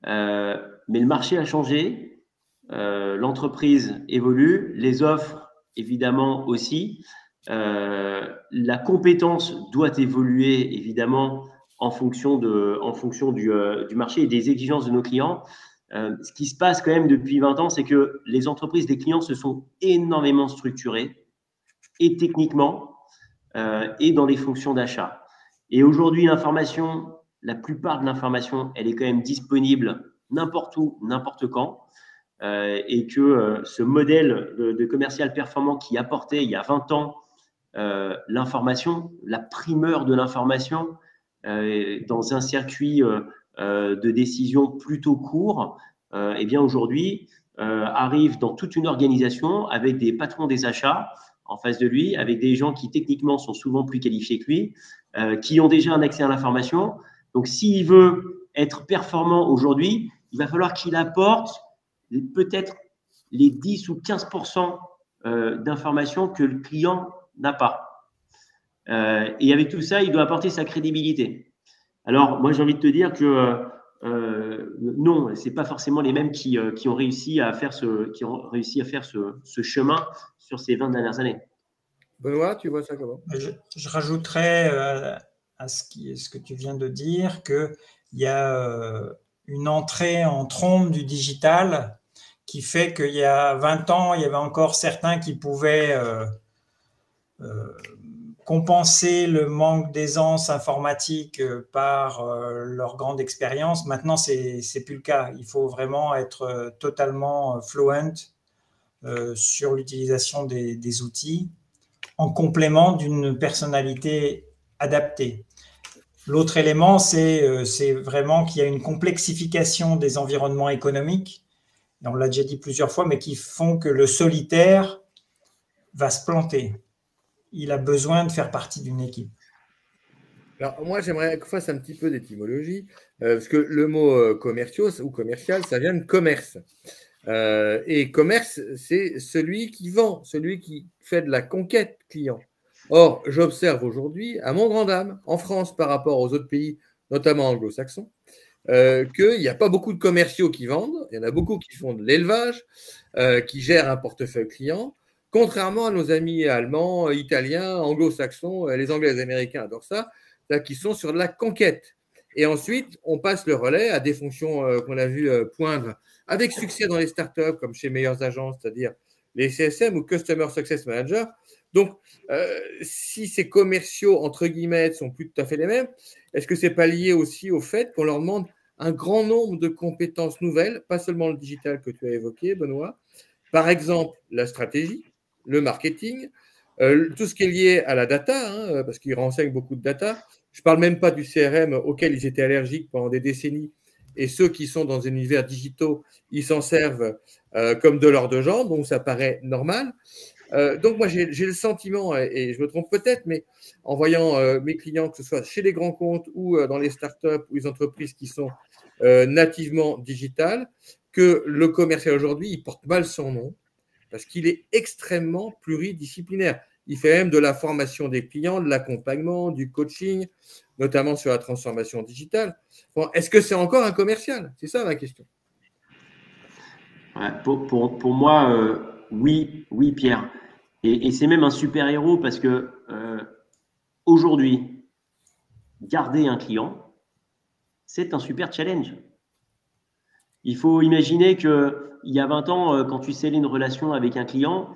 euh, mais le marché a changé, euh, l'entreprise évolue, les offres évidemment aussi, la compétence doit évoluer évidemment en fonction, de, en fonction du, marché et des exigences de nos clients. ce qui se passe quand même depuis 20 ans, c'est que les entreprises des clients se sont énormément structurées. Et techniquement et dans les fonctions d'achat. Et aujourd'hui, l'information, la plupart de l'information, elle est quand même disponible n'importe où, n'importe quand. Euh, et que euh, ce modèle de, commercial performant qui apportait il y a 20 ans l'information, la primeur de l'information dans un circuit de décision plutôt court, eh bien aujourd'hui arrive dans toute une organisation avec des patrons des achats en face de lui, avec des gens qui techniquement sont souvent plus qualifiés que lui, euh, qui ont déjà un accès à l'information. Donc, s'il veut être performant aujourd'hui, il va falloir qu'il apporte peut-être les 10 ou 15% euh, d'informations que le client n'a pas. Euh, et avec tout ça, il doit apporter sa crédibilité. Alors, moi, j'ai envie de te dire que non, c'est pas forcément les mêmes qui, qui, ont réussi à faire ce, qui ont réussi à faire ce, ce chemin sur ces 20 dernières années. Benoît, tu vois ça comment? Je, je, rajouterais euh, à ce, qui, ce, que tu viens de dire qu'il y a euh, une entrée en trombe du digital qui fait qu'il y a 20 ans, il y avait encore certains qui pouvaient euh, compenser le manque d'aisance informatique par leur grande expérience. Maintenant, ce n'est plus le cas. Il faut vraiment être totalement fluent euh, sur l'utilisation des, outils en complément d'une personnalité adaptée. L'autre élément, euh, c'est vraiment qu'il y a une complexification des environnements économiques, on l'a déjà dit plusieurs fois, mais qui font que le solitaire va se planter. Il a besoin de faire partie d'une équipe. Alors, moi, j'aimerais qu'on fasse un petit peu d'étymologie, euh, parce que le mot commerciaux ou commercial, ça vient de commerce. Euh, et commerce, c'est celui qui vend, celui qui fait de la conquête client. Or, j'observe aujourd'hui, à mon grand dame, en France par rapport aux autres pays, notamment anglo-saxons, euh, qu'il n'y a pas beaucoup de commerciaux qui vendent, il y en a beaucoup qui font de l'élevage, euh, qui gèrent un portefeuille client, contrairement à nos amis allemands, italiens, anglo-saxons, les anglais et les américains adorent ça, qui sont sur de la conquête. Et ensuite, on passe le relais à des fonctions qu'on a vu poindre avec succès dans les startups comme chez Meilleures Agences, c'est-à-dire les CSM ou Customer Success Manager. Donc, euh, si ces commerciaux, entre guillemets, sont plus tout à fait les mêmes, est-ce que ce n'est pas lié aussi au fait qu'on leur demande un grand nombre de compétences nouvelles, pas seulement le digital que tu as évoqué, Benoît, par exemple la stratégie, le marketing, euh, tout ce qui est lié à la data, hein, parce qu'ils renseignent beaucoup de data. Je ne parle même pas du CRM auquel ils étaient allergiques pendant des décennies et ceux qui sont dans un univers digitaux, ils s'en servent euh, comme de l'or de jambes, donc ça paraît normal. Euh, donc moi j'ai le sentiment, et, je me trompe peut-être, mais en voyant euh, mes clients, que ce soit chez les grands comptes ou dans les startups ou les entreprises qui sont nativement digitales, que le commercial aujourd'hui, il porte mal son nom parce qu'il est extrêmement pluridisciplinaire. Il fait même de la formation des clients, de l'accompagnement, du coaching, notamment sur la transformation digitale. Est-ce que c'est encore un commercial? C'est ça ma question. pour, moi, euh, oui, oui, Pierre. Et, c'est même un super héros parce que euh, aujourd'hui, garder un client, c'est un super challenge. Il faut imaginer qu'il y a 20 ans, euh, quand tu scellais une relation avec un client,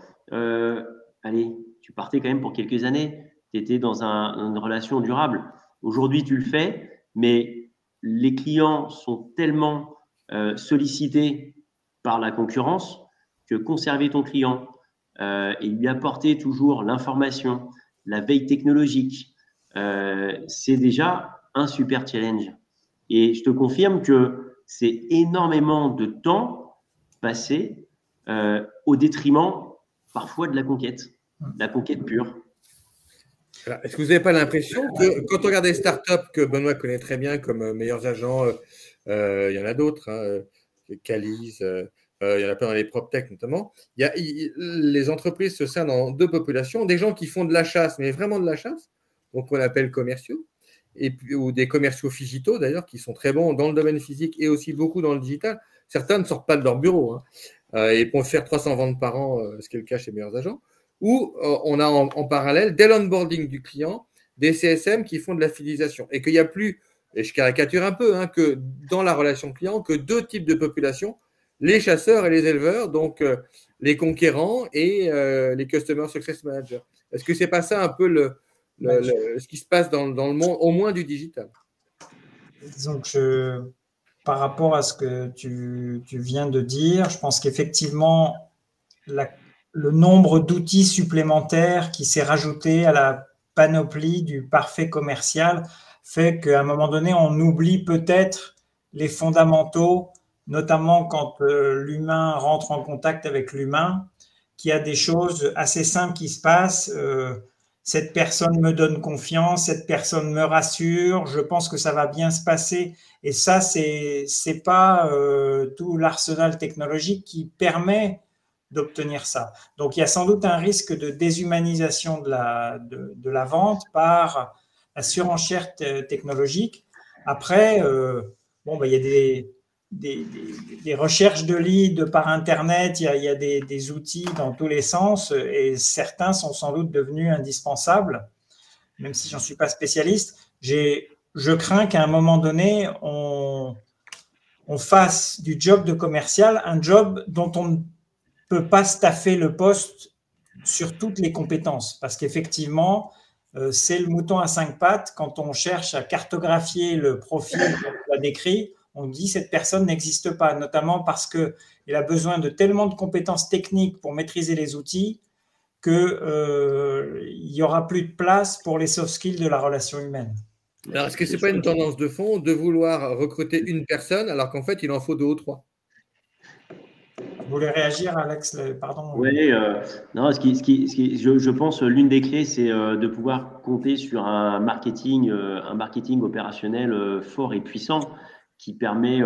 allez, tu partais quand même pour quelques années, tu étais dans une relation durable. Aujourd'hui, tu le fais, mais les clients sont tellement euh, sollicités par la concurrence que conserver ton client euh, et lui apporter toujours l'information, la veille technologique, euh, c'est déjà un super challenge. Et je te confirme que c'est énormément de temps passé au détriment parfois de la conquête la conquête pure. Est-ce que vous n'avez pas l'impression que quand on regarde des startups que Benoît connaît très bien comme euh, meilleurs agents, euh, euh, il y en a d'autres, hein, Calice, il y en a plein dans les prop tech notamment, les entreprises se scindent en deux populations, des gens qui font de la chasse, mais vraiment de la chasse, donc on appelle commerciaux, ou des commerciaux digitaux d'ailleurs, qui sont très bons dans le domaine physique et aussi beaucoup dans le digital. Certains ne sortent pas de leur bureau hein, et vont faire 300 ventes par an, ce qui est le cas chez meilleurs agents où euh, on a en, parallèle, dès l'onboarding du client, des CSM qui font de la fidélisation. Et qu'il n'y a plus, et je caricature un peu, hein, que dans la relation client, que deux types de populations, les chasseurs et les éleveurs, donc euh, les conquérants et euh, les Customer Success Managers. Est-ce que c'est pas ça un peu le, ce qui se passe dans, le monde, au moins du digital que par rapport à ce que tu, viens de dire, je pense qu'effectivement, le nombre d'outils supplémentaires qui s'est rajouté à la panoplie du parfait commercial fait qu'à un moment donné, on oublie peut-être les fondamentaux, notamment quand euh, l'humain rentre en contact avec l'humain, qu'il y a des choses assez simples qui se passent. Euh, cette personne me donne confiance, cette personne me rassure, je pense que ça va bien se passer. Et ça, c'est c'est pas euh, tout l'arsenal technologique qui permet d'obtenir ça. Donc il y a sans doute un risque de déshumanisation de la, de, la vente par la surenchère technologique. Après, euh, bon, bah, il y a des, des, recherches de leads par Internet, il y a, des, outils dans tous les sens et certains sont sans doute devenus indispensables, même si j'en suis pas spécialiste. Je crains qu'à un moment donné, on, on fasse du job de commercial un job dont on peut pas staffer le poste sur toutes les compétences parce qu'effectivement, euh, c'est le mouton à cinq pattes. Quand on cherche à cartographier le profil qu'on a décrit, on dit cette personne n'existe pas, notamment parce qu'il a besoin de tellement de compétences techniques pour maîtriser les outils qu'il euh, n'y aura plus de place pour les soft skills de la relation humaine. Alors, est-ce que ce n'est pas une tendance de fond de vouloir recruter une personne alors qu'en fait, il en faut deux ou trois? Vous voulez réagir, Alex? Pardon. Oui, euh, non, ce qui, ce qui, je, je, pense l'une des clés, c'est euh, de pouvoir compter sur un marketing, euh, un marketing opérationnel fort et puissant qui permet,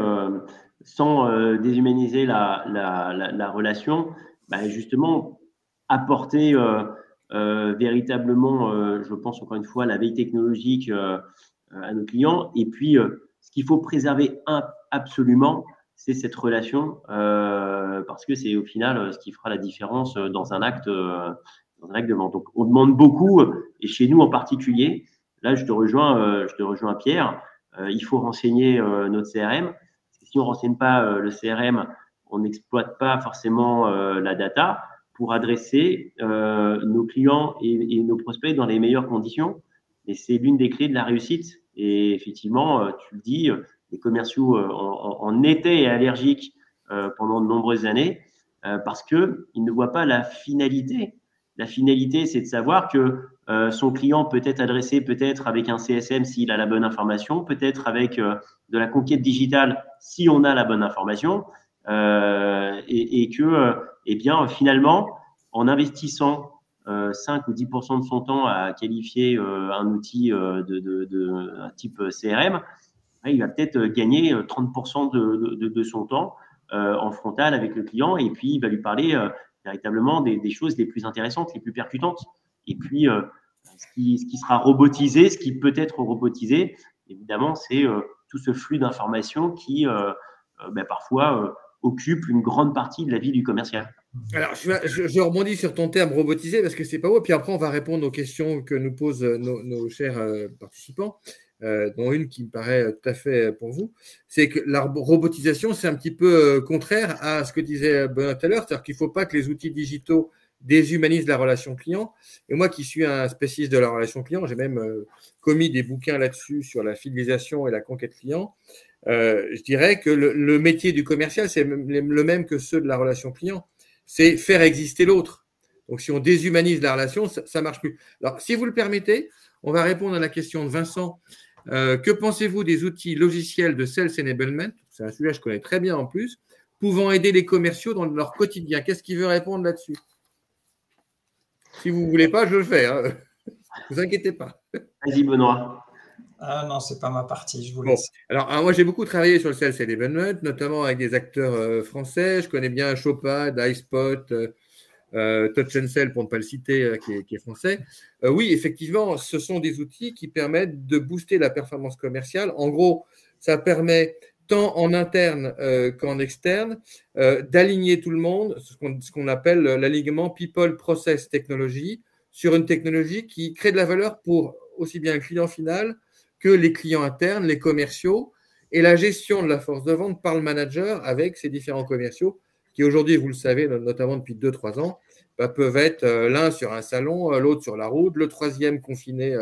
sans déshumaniser la, la, la, relation, bah, justement apporter véritablement, je pense encore une fois, la veille technologique à nos clients. Et puis, ce qu'il faut préserver absolument, c'est cette relation, euh, parce que c'est au final euh, ce qui fera la différence euh, dans un acte, dans un acte de vente. Donc, on demande beaucoup, et chez nous en particulier, là, je te rejoins, je te rejoins Pierre, il faut renseigner notre CRM. si on ne renseigne pas le CRM, on n'exploite pas forcément la data pour adresser nos clients et, nos prospects dans les meilleures conditions. Et c'est l'une des clés de la réussite. Et effectivement, tu le dis, les commerciaux euh, en, étaient allergiques euh, pendant de nombreuses années euh, parce qu'ils ne voient pas la finalité. La finalité, c'est de savoir que son client peut être adressé peut-être avec un CSM s'il a la bonne information, peut-être avec de la conquête digitale si on a la bonne information, et, que, eh bien, finalement, en investissant 5 ou 10% de son temps à qualifier un outil de, type CRM, il va peut-être euh, gagner 30% euh, de, de, son temps en frontal avec le client et puis il va lui parler véritablement des, choses les plus intéressantes, les plus percutantes. Et puis, ce qui, sera robotisé, ce qui peut être robotisé, évidemment, c'est tout ce flux d'informations qui, ben, parfois, occupe une grande partie de la vie du commercial. Alors, je, rebondis sur ton terme robotisé parce que c'est pas beau. Puis après, on va répondre aux questions que nous posent nos, chers euh, participants, euh, dont une qui me paraît tout à fait pour vous. C'est que la robotisation, c'est un petit peu euh, contraire à ce que disait Benoît tout à l'heure. C'est-à-dire qu'il ne faut pas que les outils digitaux déshumanisent la relation client. Et moi qui suis un spécialiste de la relation client, j'ai même commis des bouquins là-dessus sur la fidélisation et la conquête client. je dirais que le métier du commercial, c'est le même que ceux de la relation client c'est faire exister l'autre. Donc, si on déshumanise la relation, ça ne marche plus. Alors, si vous le permettez, on va répondre à la question de Vincent. Euh, que pensez-vous des outils logiciels de Sales Enablement? C'est un sujet que je connais très bien en plus, pouvant aider les commerciaux dans leur quotidien. Qu'est-ce qu'il veut répondre là-dessus? Si vous ne voulez pas, je le fais. Ne hein. vous inquiétez pas. Vas-y, Benoît. Ah non, c'est pas ma partie, je vous laisse. alors, moi, j'ai beaucoup travaillé sur le sales enablement, notamment avec des acteurs euh, français. Je connais bien Chopad, iSpot, euh, euh, Touch and Sell, pour ne pas le citer, qui est, qui, est, français. oui, effectivement, ce sont des outils qui permettent de booster la performance commerciale. En gros, ça permet tant en interne qu'en externe, d'aligner tout le monde, ce qu'on appelle l'alignement People Process Technology, sur une technologie qui crée de la valeur pour aussi bien le client final que les clients internes, les commerciaux. Et la gestion de la force de vente par le manager avec ces différents commerciaux qui aujourd'hui, vous le savez, notamment depuis 2-3 ans, bah, peuvent être euh, l'un sur un salon, euh, l'autre sur la route, le troisième confiné,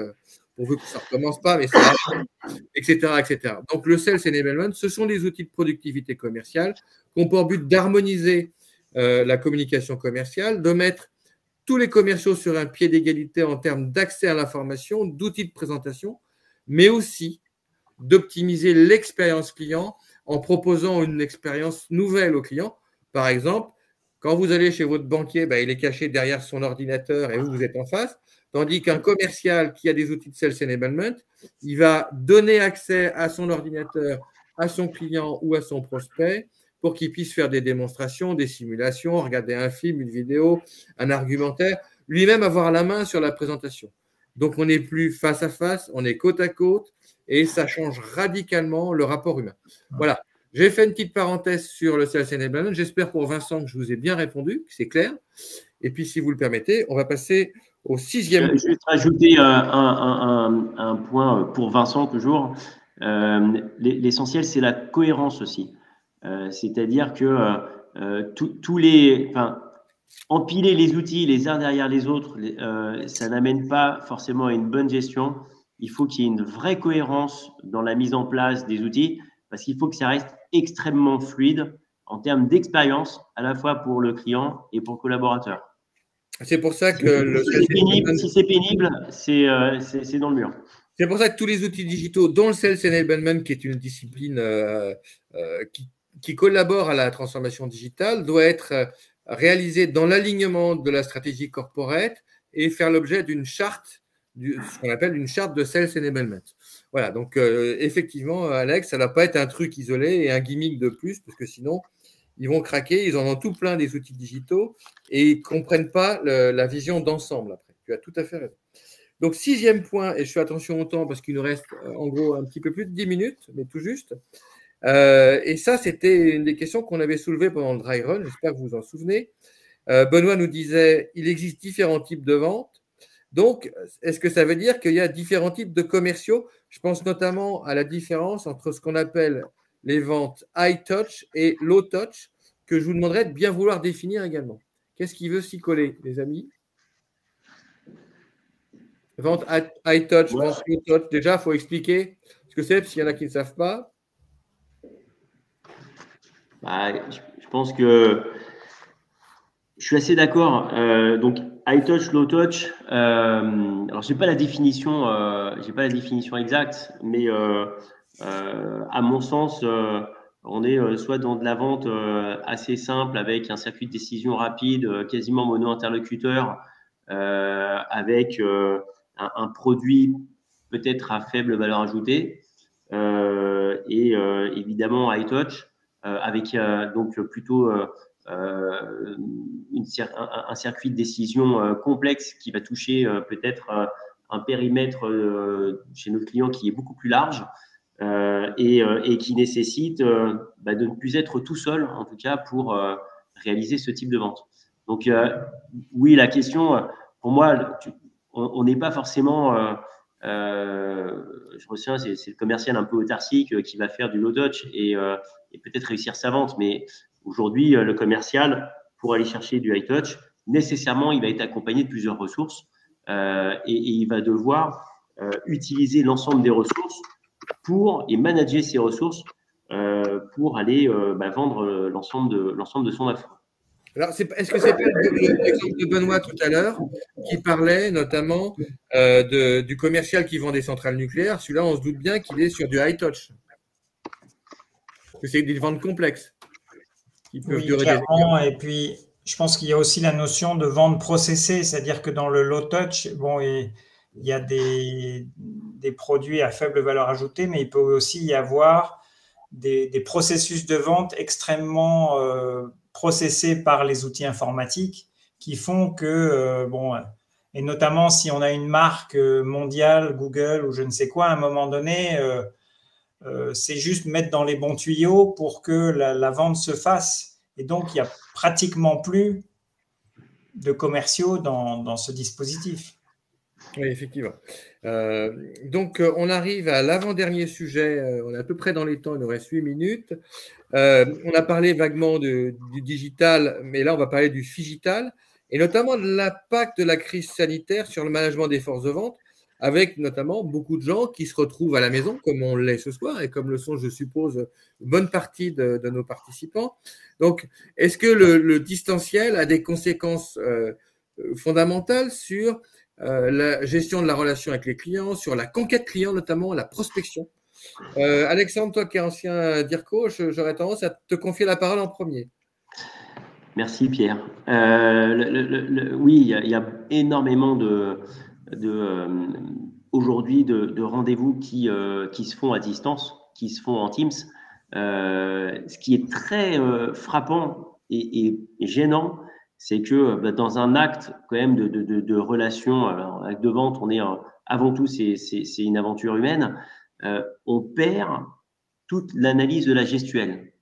euh, pourvu que ça ne recommence pas, mais ça, etc., etc. Donc le Sales Enablement, ce sont des outils de productivité commerciale qui ont pour but d'harmoniser la communication commerciale, de mettre tous les commerciaux sur un pied d'égalité en termes d'accès à l'information, d'outils de présentation, mais aussi d'optimiser l'expérience client en proposant une expérience nouvelle au client. Par exemple, quand vous allez chez votre banquier, ben, il est caché derrière son ordinateur et vous, vous êtes en face. Tandis qu'un commercial qui a des outils de sales enablement, il va donner accès à son ordinateur, à son client ou à son prospect pour qu'il puisse faire des démonstrations, des simulations, regarder un film, une vidéo, un argumentaire, lui-même avoir la main sur la présentation. Donc, on n'est plus face à face, on est côte à côte et ça change radicalement le rapport humain. Voilà. J'ai fait une petite parenthèse sur le Sales Enablement. J'espère pour Vincent que je vous ai bien répondu, que c'est clair. Et puis, si vous le permettez, on va passer au sixième. Je vais rajouter euh, un, point pour Vincent toujours. Euh, l'essentiel, c'est la cohérence aussi. Euh, c'est-à-dire que tous les, enfin, empiler les outils les uns derrière les autres, euh, ça n'amène pas forcément à une bonne gestion. Il faut qu'il y ait une vraie cohérence dans la mise en place des outils parce qu'il faut que ça reste extrêmement fluide en termes d'expérience, à la fois pour le client et pour le collaborateur. C'est pour ça que le si c'est pénible, euh, c'est dans le mur. C'est pour ça que tous les outils digitaux, dont le Sales Enablement, qui est une discipline euh, qui, qui, collabore à la transformation digitale, doit être réaliser dans l'alignement de la stratégie corporate et faire l'objet d'une charte, ce qu'on appelle une charte de sales enablement. Voilà, donc euh, effectivement, Alex, ça ne va pas être un truc isolé et un gimmick de plus, parce que sinon, ils vont craquer, ils en ont tout plein des outils digitaux et ils ne comprennent pas la vision d'ensemble après. Tu as tout à fait raison. Donc, sixième point, et je fais attention au temps parce qu'il nous reste euh, en gros un petit peu plus de dix minutes, mais tout juste. Euh, et ça, c'était une des questions qu'on avait soulevées pendant le dry run. J'espère que vous vous en souvenez. Euh, Benoît nous disait il existe différents types de ventes. Donc, est-ce que ça veut dire qu'il y a différents types de commerciaux? Je pense notamment à la différence entre ce qu'on appelle les ventes high touch et low touch, que je vous demanderais de bien vouloir définir également. Qu'est-ce qui veut s'y coller, les amis? Vente high touch, vente low touch. Déjà, il faut expliquer ce que c'est, s'il y en a qui ne savent pas. Bah, je pense que je suis assez d'accord. Euh, donc, high touch, low touch. Euh, alors, j'ai pas la définition, euh, j'ai pas la définition exacte, mais euh, à mon sens, on est soit dans de la vente assez simple avec un circuit de décision rapide, quasiment mono-interlocuteur, avec un, produit peut-être à faible valeur ajoutée, et évidemment high touch avec donc plutôt un, circuit de décision complexe qui va toucher peut-être un périmètre chez nos clients qui est beaucoup plus large. Et, et, qui nécessite bah, de ne plus être tout seul, en tout cas, pour réaliser ce type de vente. Donc, oui, la question, pour moi, on n'est pas forcément. Euh, euh, je retiens, c'est le commercial un peu autarcique euh, qui va faire du low touch et, peut-être réussir sa vente. Mais aujourd'hui, le commercial, pour aller chercher du high touch, nécessairement, il va être accompagné de plusieurs ressources et, il va devoir utiliser l'ensemble des ressources pour et manager ces ressources pour aller bah, vendre l'ensemble de l'ensemble de son offre. Alors, est-ce que c'est pas l'exemple de Benoît tout à l'heure qui parlait notamment euh, du commercial qui vend des centrales nucléaires? Celui-là, on se doute bien qu'il est sur du high touch. Que c'est des ventes complexes qui peuvent durer des Et puis, je pense qu'il y a aussi la notion de vente processée, c'est-à-dire que dans le low touch, bon, il y a des, produits à faible valeur ajoutée, mais il peut aussi y avoir des, processus de vente extrêmement euh, processés par les outils informatiques qui font que, euh, et notamment si on a une marque euh, mondiale, Google ou je ne sais quoi, à un moment donné, c'est juste mettre dans les bons tuyaux pour que la, vente se fasse. Et donc, il n'y a pratiquement plus de commerciaux dans, ce dispositif. Oui, effectivement. donc, on arrive à l'avant-dernier sujet. on est à peu près dans les temps, il nous reste 8 minutes. Euh, on a parlé vaguement du digital, mais là, on va parler du digital et notamment de l'impact de la crise sanitaire sur le management des forces de vente, avec notamment beaucoup de gens qui se retrouvent à la maison, comme on l'est ce soir, et comme le sont, je suppose, une bonne partie de, nos participants. Donc, est-ce que le, distanciel a des conséquences euh, fondamentales sur euh, la gestion de la relation avec les clients, sur la conquête client, notamment la prospection euh, Alexandre, toi qui es ancien DIRCO, j'aurais tendance à te confier la parole en premier. Merci Pierre. Euh, oui, il y, a énormément de, aujourd'hui de, rendez-vous qui, qui se font à distance, qui se font en Teams. ce qui est très frappant et, gênant, c'est que bah, dans un acte quand même de, de relation, alors acte de vente, on est avant tout c'est une aventure humaine. Euh, on perd toute l'analyse de la gestuelle.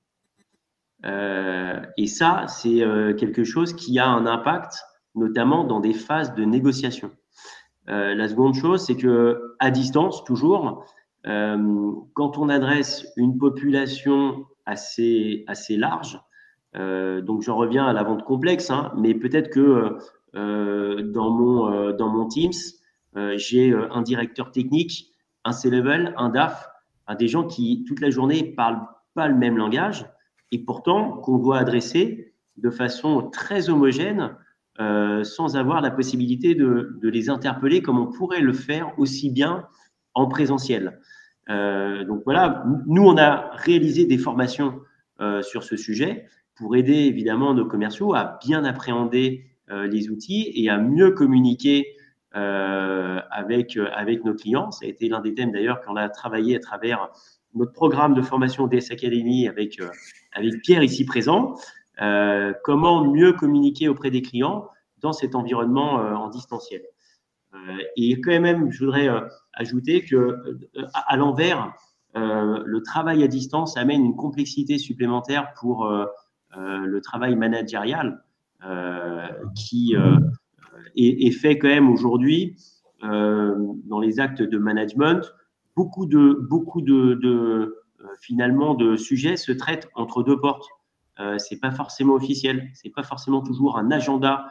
Euh, et ça, c'est euh, quelque chose qui a un impact, notamment dans des phases de négociation. la seconde chose, c'est que à distance, toujours, quand on adresse une population assez assez large, donc j'en reviens à la vente complexe, hein, mais peut-être que dans mon dans mon Teams, j'ai un directeur technique un C-level, un DAF, des gens qui toute la journée parlent pas le même langage et pourtant qu'on doit adresser de façon très homogène euh, sans avoir la possibilité de, les interpeller comme on pourrait le faire aussi bien en présentiel. Euh, donc voilà, nous on a réalisé des formations euh, sur ce sujet pour aider évidemment nos commerciaux à bien appréhender les outils et à mieux communiquer euh, avec, euh, avec nos clients. Ça a été l'un des thèmes d'ailleurs qu'on a travaillé à travers notre programme de formation DS Academy avec, euh, avec Pierre ici présent. comment mieux communiquer auprès des clients dans cet environnement en distanciel. et quand même, je voudrais ajouter que à, l'envers, le travail à distance amène une complexité supplémentaire pour le travail managérial qui et, fait quand même aujourd'hui euh, dans les actes de management beaucoup de beaucoup de, euh, finalement de sujets se traitent entre deux portes. Euh, c'est pas forcément officiel, c'est pas forcément toujours un agenda,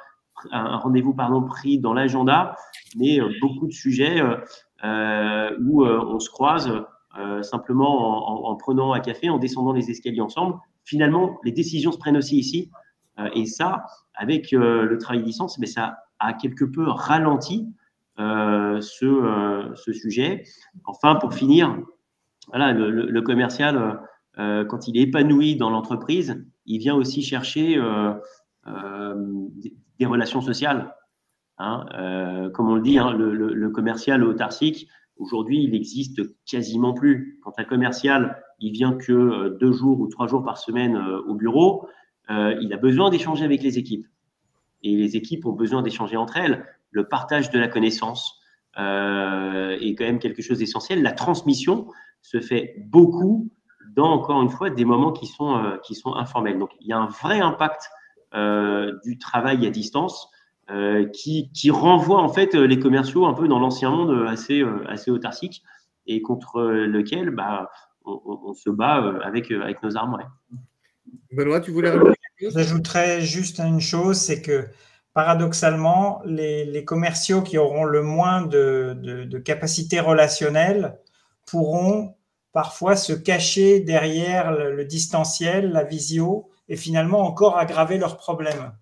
un rendez-vous pris dans l'agenda, mais euh, beaucoup de sujets où on se croise simplement en, en, prenant un café, en descendant les escaliers ensemble. Finalement, les décisions se prennent aussi ici, et ça, avec le travail de licence, mais ça a quelque peu ralenti euh, ce, euh, sujet. Enfin, pour finir, voilà, le, commercial, euh, quand il est épanoui dans l'entreprise, il vient aussi chercher des relations sociales. Hein, comme on le dit, hein, le, commercial autarcique, Aujourd'hui, il n'existe quasiment plus. Quand un commercial, il vient que deux jours ou trois jours par semaine au bureau, il a besoin d'échanger avec les équipes. Et les équipes ont besoin d'échanger entre elles. Le partage de la connaissance est quand même quelque chose d'essentiel. La transmission se fait beaucoup dans, encore une fois, des moments qui sont, qui sont informels. Donc, il y a un vrai impact du travail à distance euh, qui, qui, renvoie en fait les commerciaux un peu dans l'ancien monde assez, euh, assez autarcique et contre lequel bah, on, se bat euh, avec, avec nos armes. Benoît, tu voulais J'ajouterais juste une chose, c'est que paradoxalement, les, les, commerciaux qui auront le moins de, de, de capacité relationnelle pourront parfois se cacher derrière le, le, distanciel, la visio, et finalement encore aggraver leurs problèmes.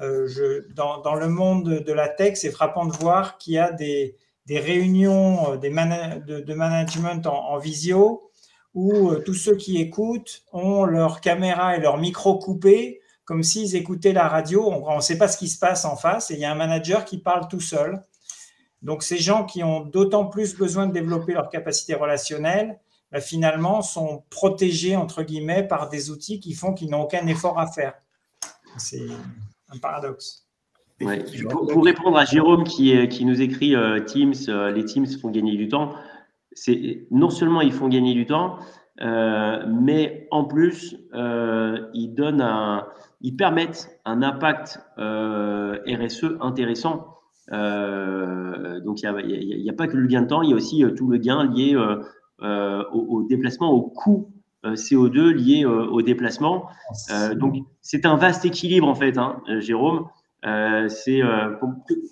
Euh, dans, le monde de la tech, c'est frappant de voir qu'il y a des, réunions euh, de, management en, en visio où euh, tous ceux qui écoutent ont leur caméra et leur micro coupés comme s'ils écoutaient la radio. On ne sait pas ce qui se passe en face et il y a un manager qui parle tout seul. Donc ces gens qui ont d'autant plus besoin de développer leur capacité relationnelle, bah, finalement sont protégés entre guillemets par des outils qui font qu'ils n'ont aucun effort à faire. C'est un paradoxe. Pour, répondre à Jérôme qui, qui nous écrit euh, Teams, euh, les Teams font gagner du temps. C'est non seulement ils font gagner du temps, euh, mais en plus ils donnent un, ils permettent un impact RSE intéressant. donc il n'y a, a, pas que le gain de temps, il y a aussi tout le gain lié au, au, déplacement, au coût euh, CO2 lié euh, au déplacement. Euh, donc, c'est un vaste équilibre, en fait, hein, Jérôme. c'est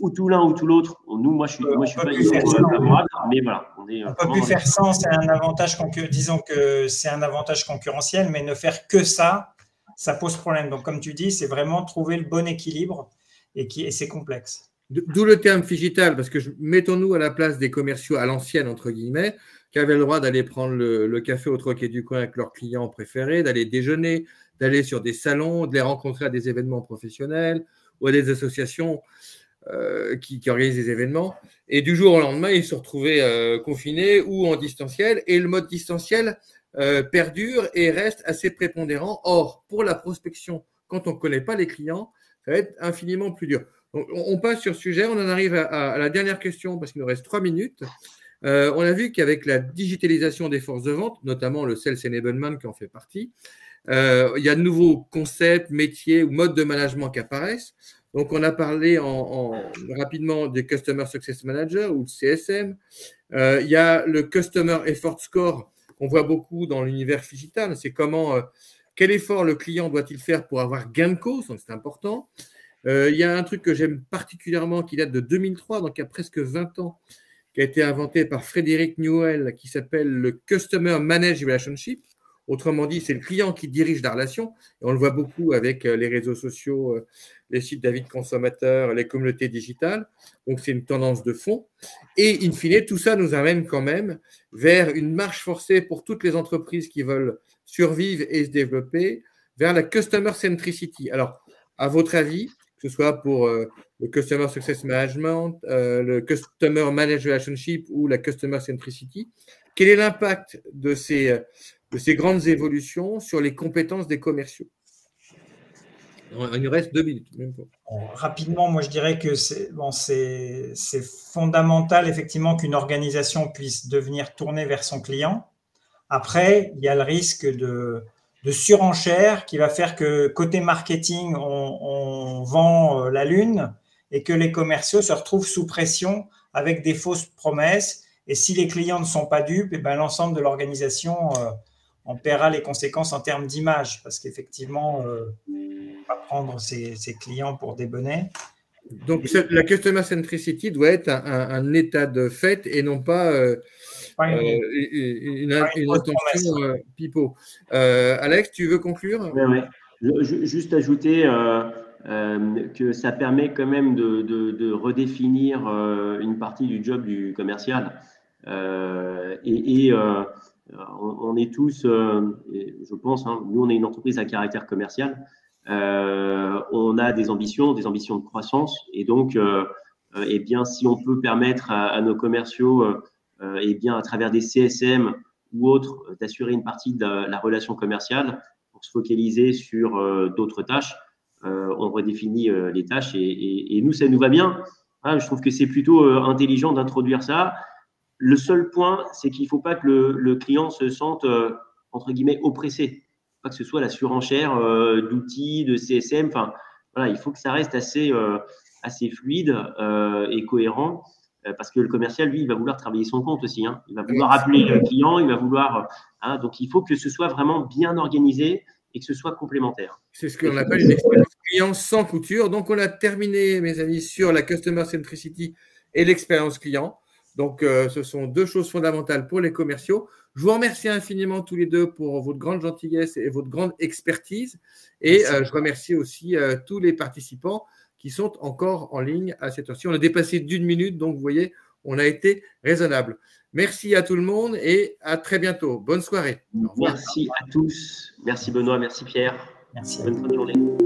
ou tout l'un ou tout l'autre. Nous, moi, je suis, moi, je suis pas favorable, mais voilà. On, est, on peut plus faire sans. C'est un avantage, disons que c'est un avantage concurrentiel, mais ne faire que ça, ça pose problème. Donc, comme tu dis, c'est vraiment trouver le bon équilibre et, qui, et c'est complexe. D'où le terme digital, parce que mettons-nous à la place des commerciaux à l'ancienne, entre guillemets qui avaient le droit d'aller prendre le, café au troquet du coin avec leurs clients préférés, d'aller déjeuner, d'aller sur des salons, de les rencontrer à des événements professionnels ou à des associations euh, qui, organisent des événements. Et du jour au lendemain, ils se retrouvaient euh, confinés ou en distanciel. Et le mode distanciel euh, perdure et reste assez prépondérant. Or, pour la prospection, quand on ne connaît pas les clients, ça va être infiniment plus dur. on passe sur ce sujet. On en arrive à la dernière question parce qu'il nous reste trois minutes. Euh, on a vu qu'avec la digitalisation des forces de vente, notamment le Sales Enablement qui en fait partie, euh, il y a de nouveaux concepts, métiers ou modes de management qui apparaissent. Donc, on a parlé rapidement des Customer Success Manager ou de CSM. Euh, il y a le Customer Effort Score qu'on voit beaucoup dans l'univers digital. C'est comment, quel effort le client doit-il faire pour avoir gain de cause, c'est important. il y a un truc que j'aime particulièrement qui date de 2003, donc il y a presque 20 ans, qui a été inventé par Frédéric Newell, qui s'appelle le Customer Managed Relationship. Autrement dit, c'est le client qui dirige la relation. Et on le voit beaucoup avec euh, les réseaux sociaux, euh, les sites d'avis de consommateurs, les communautés digitales. Donc, c'est une tendance de fond. Et in fine, tout ça nous amène quand même vers une marche forcée pour toutes les entreprises qui veulent survivre et se développer vers la customer centricity. Alors, à votre avis, que ce soit pour euh, le Customer Success Management, euh, le Customer Managed Relationship ou la Customer Centricity. Quel est l'impact de ces, de ces grandes évolutions sur les compétences des commerciaux? Il nous reste deux minutes. rapidement, moi je dirais que c'est bon, fondamental effectivement qu'une organisation puisse devenir tournée vers son client. Après, il y a le risque de, de surenchère qui va faire que côté marketing, on, on vend euh, la lune et que les commerciaux se retrouvent sous pression avec des fausses promesses. Et si les clients ne sont pas dupes, et eh ben l'ensemble de l'organisation euh, en paiera les conséquences en termes d'image, parce qu'effectivement, euh, on va prendre ses, clients pour des bonnets. Donc, la customer centricity doit être un, état de fait et non pas euh, une, intention pipeau. Alex, tu veux conclure? Oui, oui. Juste ajouter euh, que ça permet quand même de, redéfinir euh, une partie du job du commercial. Euh, et, on, est tous, je pense, hein, nous on est une entreprise à caractère commercial, on a des ambitions, des ambitions de croissance, et donc, eh bien, si on peut permettre à, nos commerciaux et bien à travers des CSM ou autres, d'assurer une partie de la, relation commerciale pour se focaliser sur d'autres tâches. On redéfinit les tâches et, nous, ça nous va bien. Hein, je trouve que c'est plutôt intelligent d'introduire ça. Le seul point, c'est qu'il ne faut pas que le, client se sente, euh, entre guillemets, oppressé. Pas que ce soit la surenchère euh, d'outils, de CSM. Enfin, voilà, il faut que ça reste assez, euh, assez fluide et cohérent. Parce que le commercial, lui, il va vouloir travailler son compte aussi. Hein. Il va vouloir appeler le client, il va vouloir. Hein, donc, il faut que ce soit vraiment bien organisé et que ce soit complémentaire. C'est ce qu'on appelle une expérience client sans couture. Donc, on a terminé, mes amis, sur la Customer Centricity et l'expérience client. Donc, euh, ce sont deux choses fondamentales pour les commerciaux. Je vous remercie infiniment tous les deux pour votre grande gentillesse et votre grande expertise. Et euh, je remercie aussi euh, tous les participants qui sont encore en ligne à cette heure-ci. On a dépassé d'une minute, donc vous voyez, on a été raisonnable. Merci à tout le monde et à très bientôt. Bonne soirée. Merci à tous. Merci Benoît, merci Pierre. Merci. Bonne fin de journée.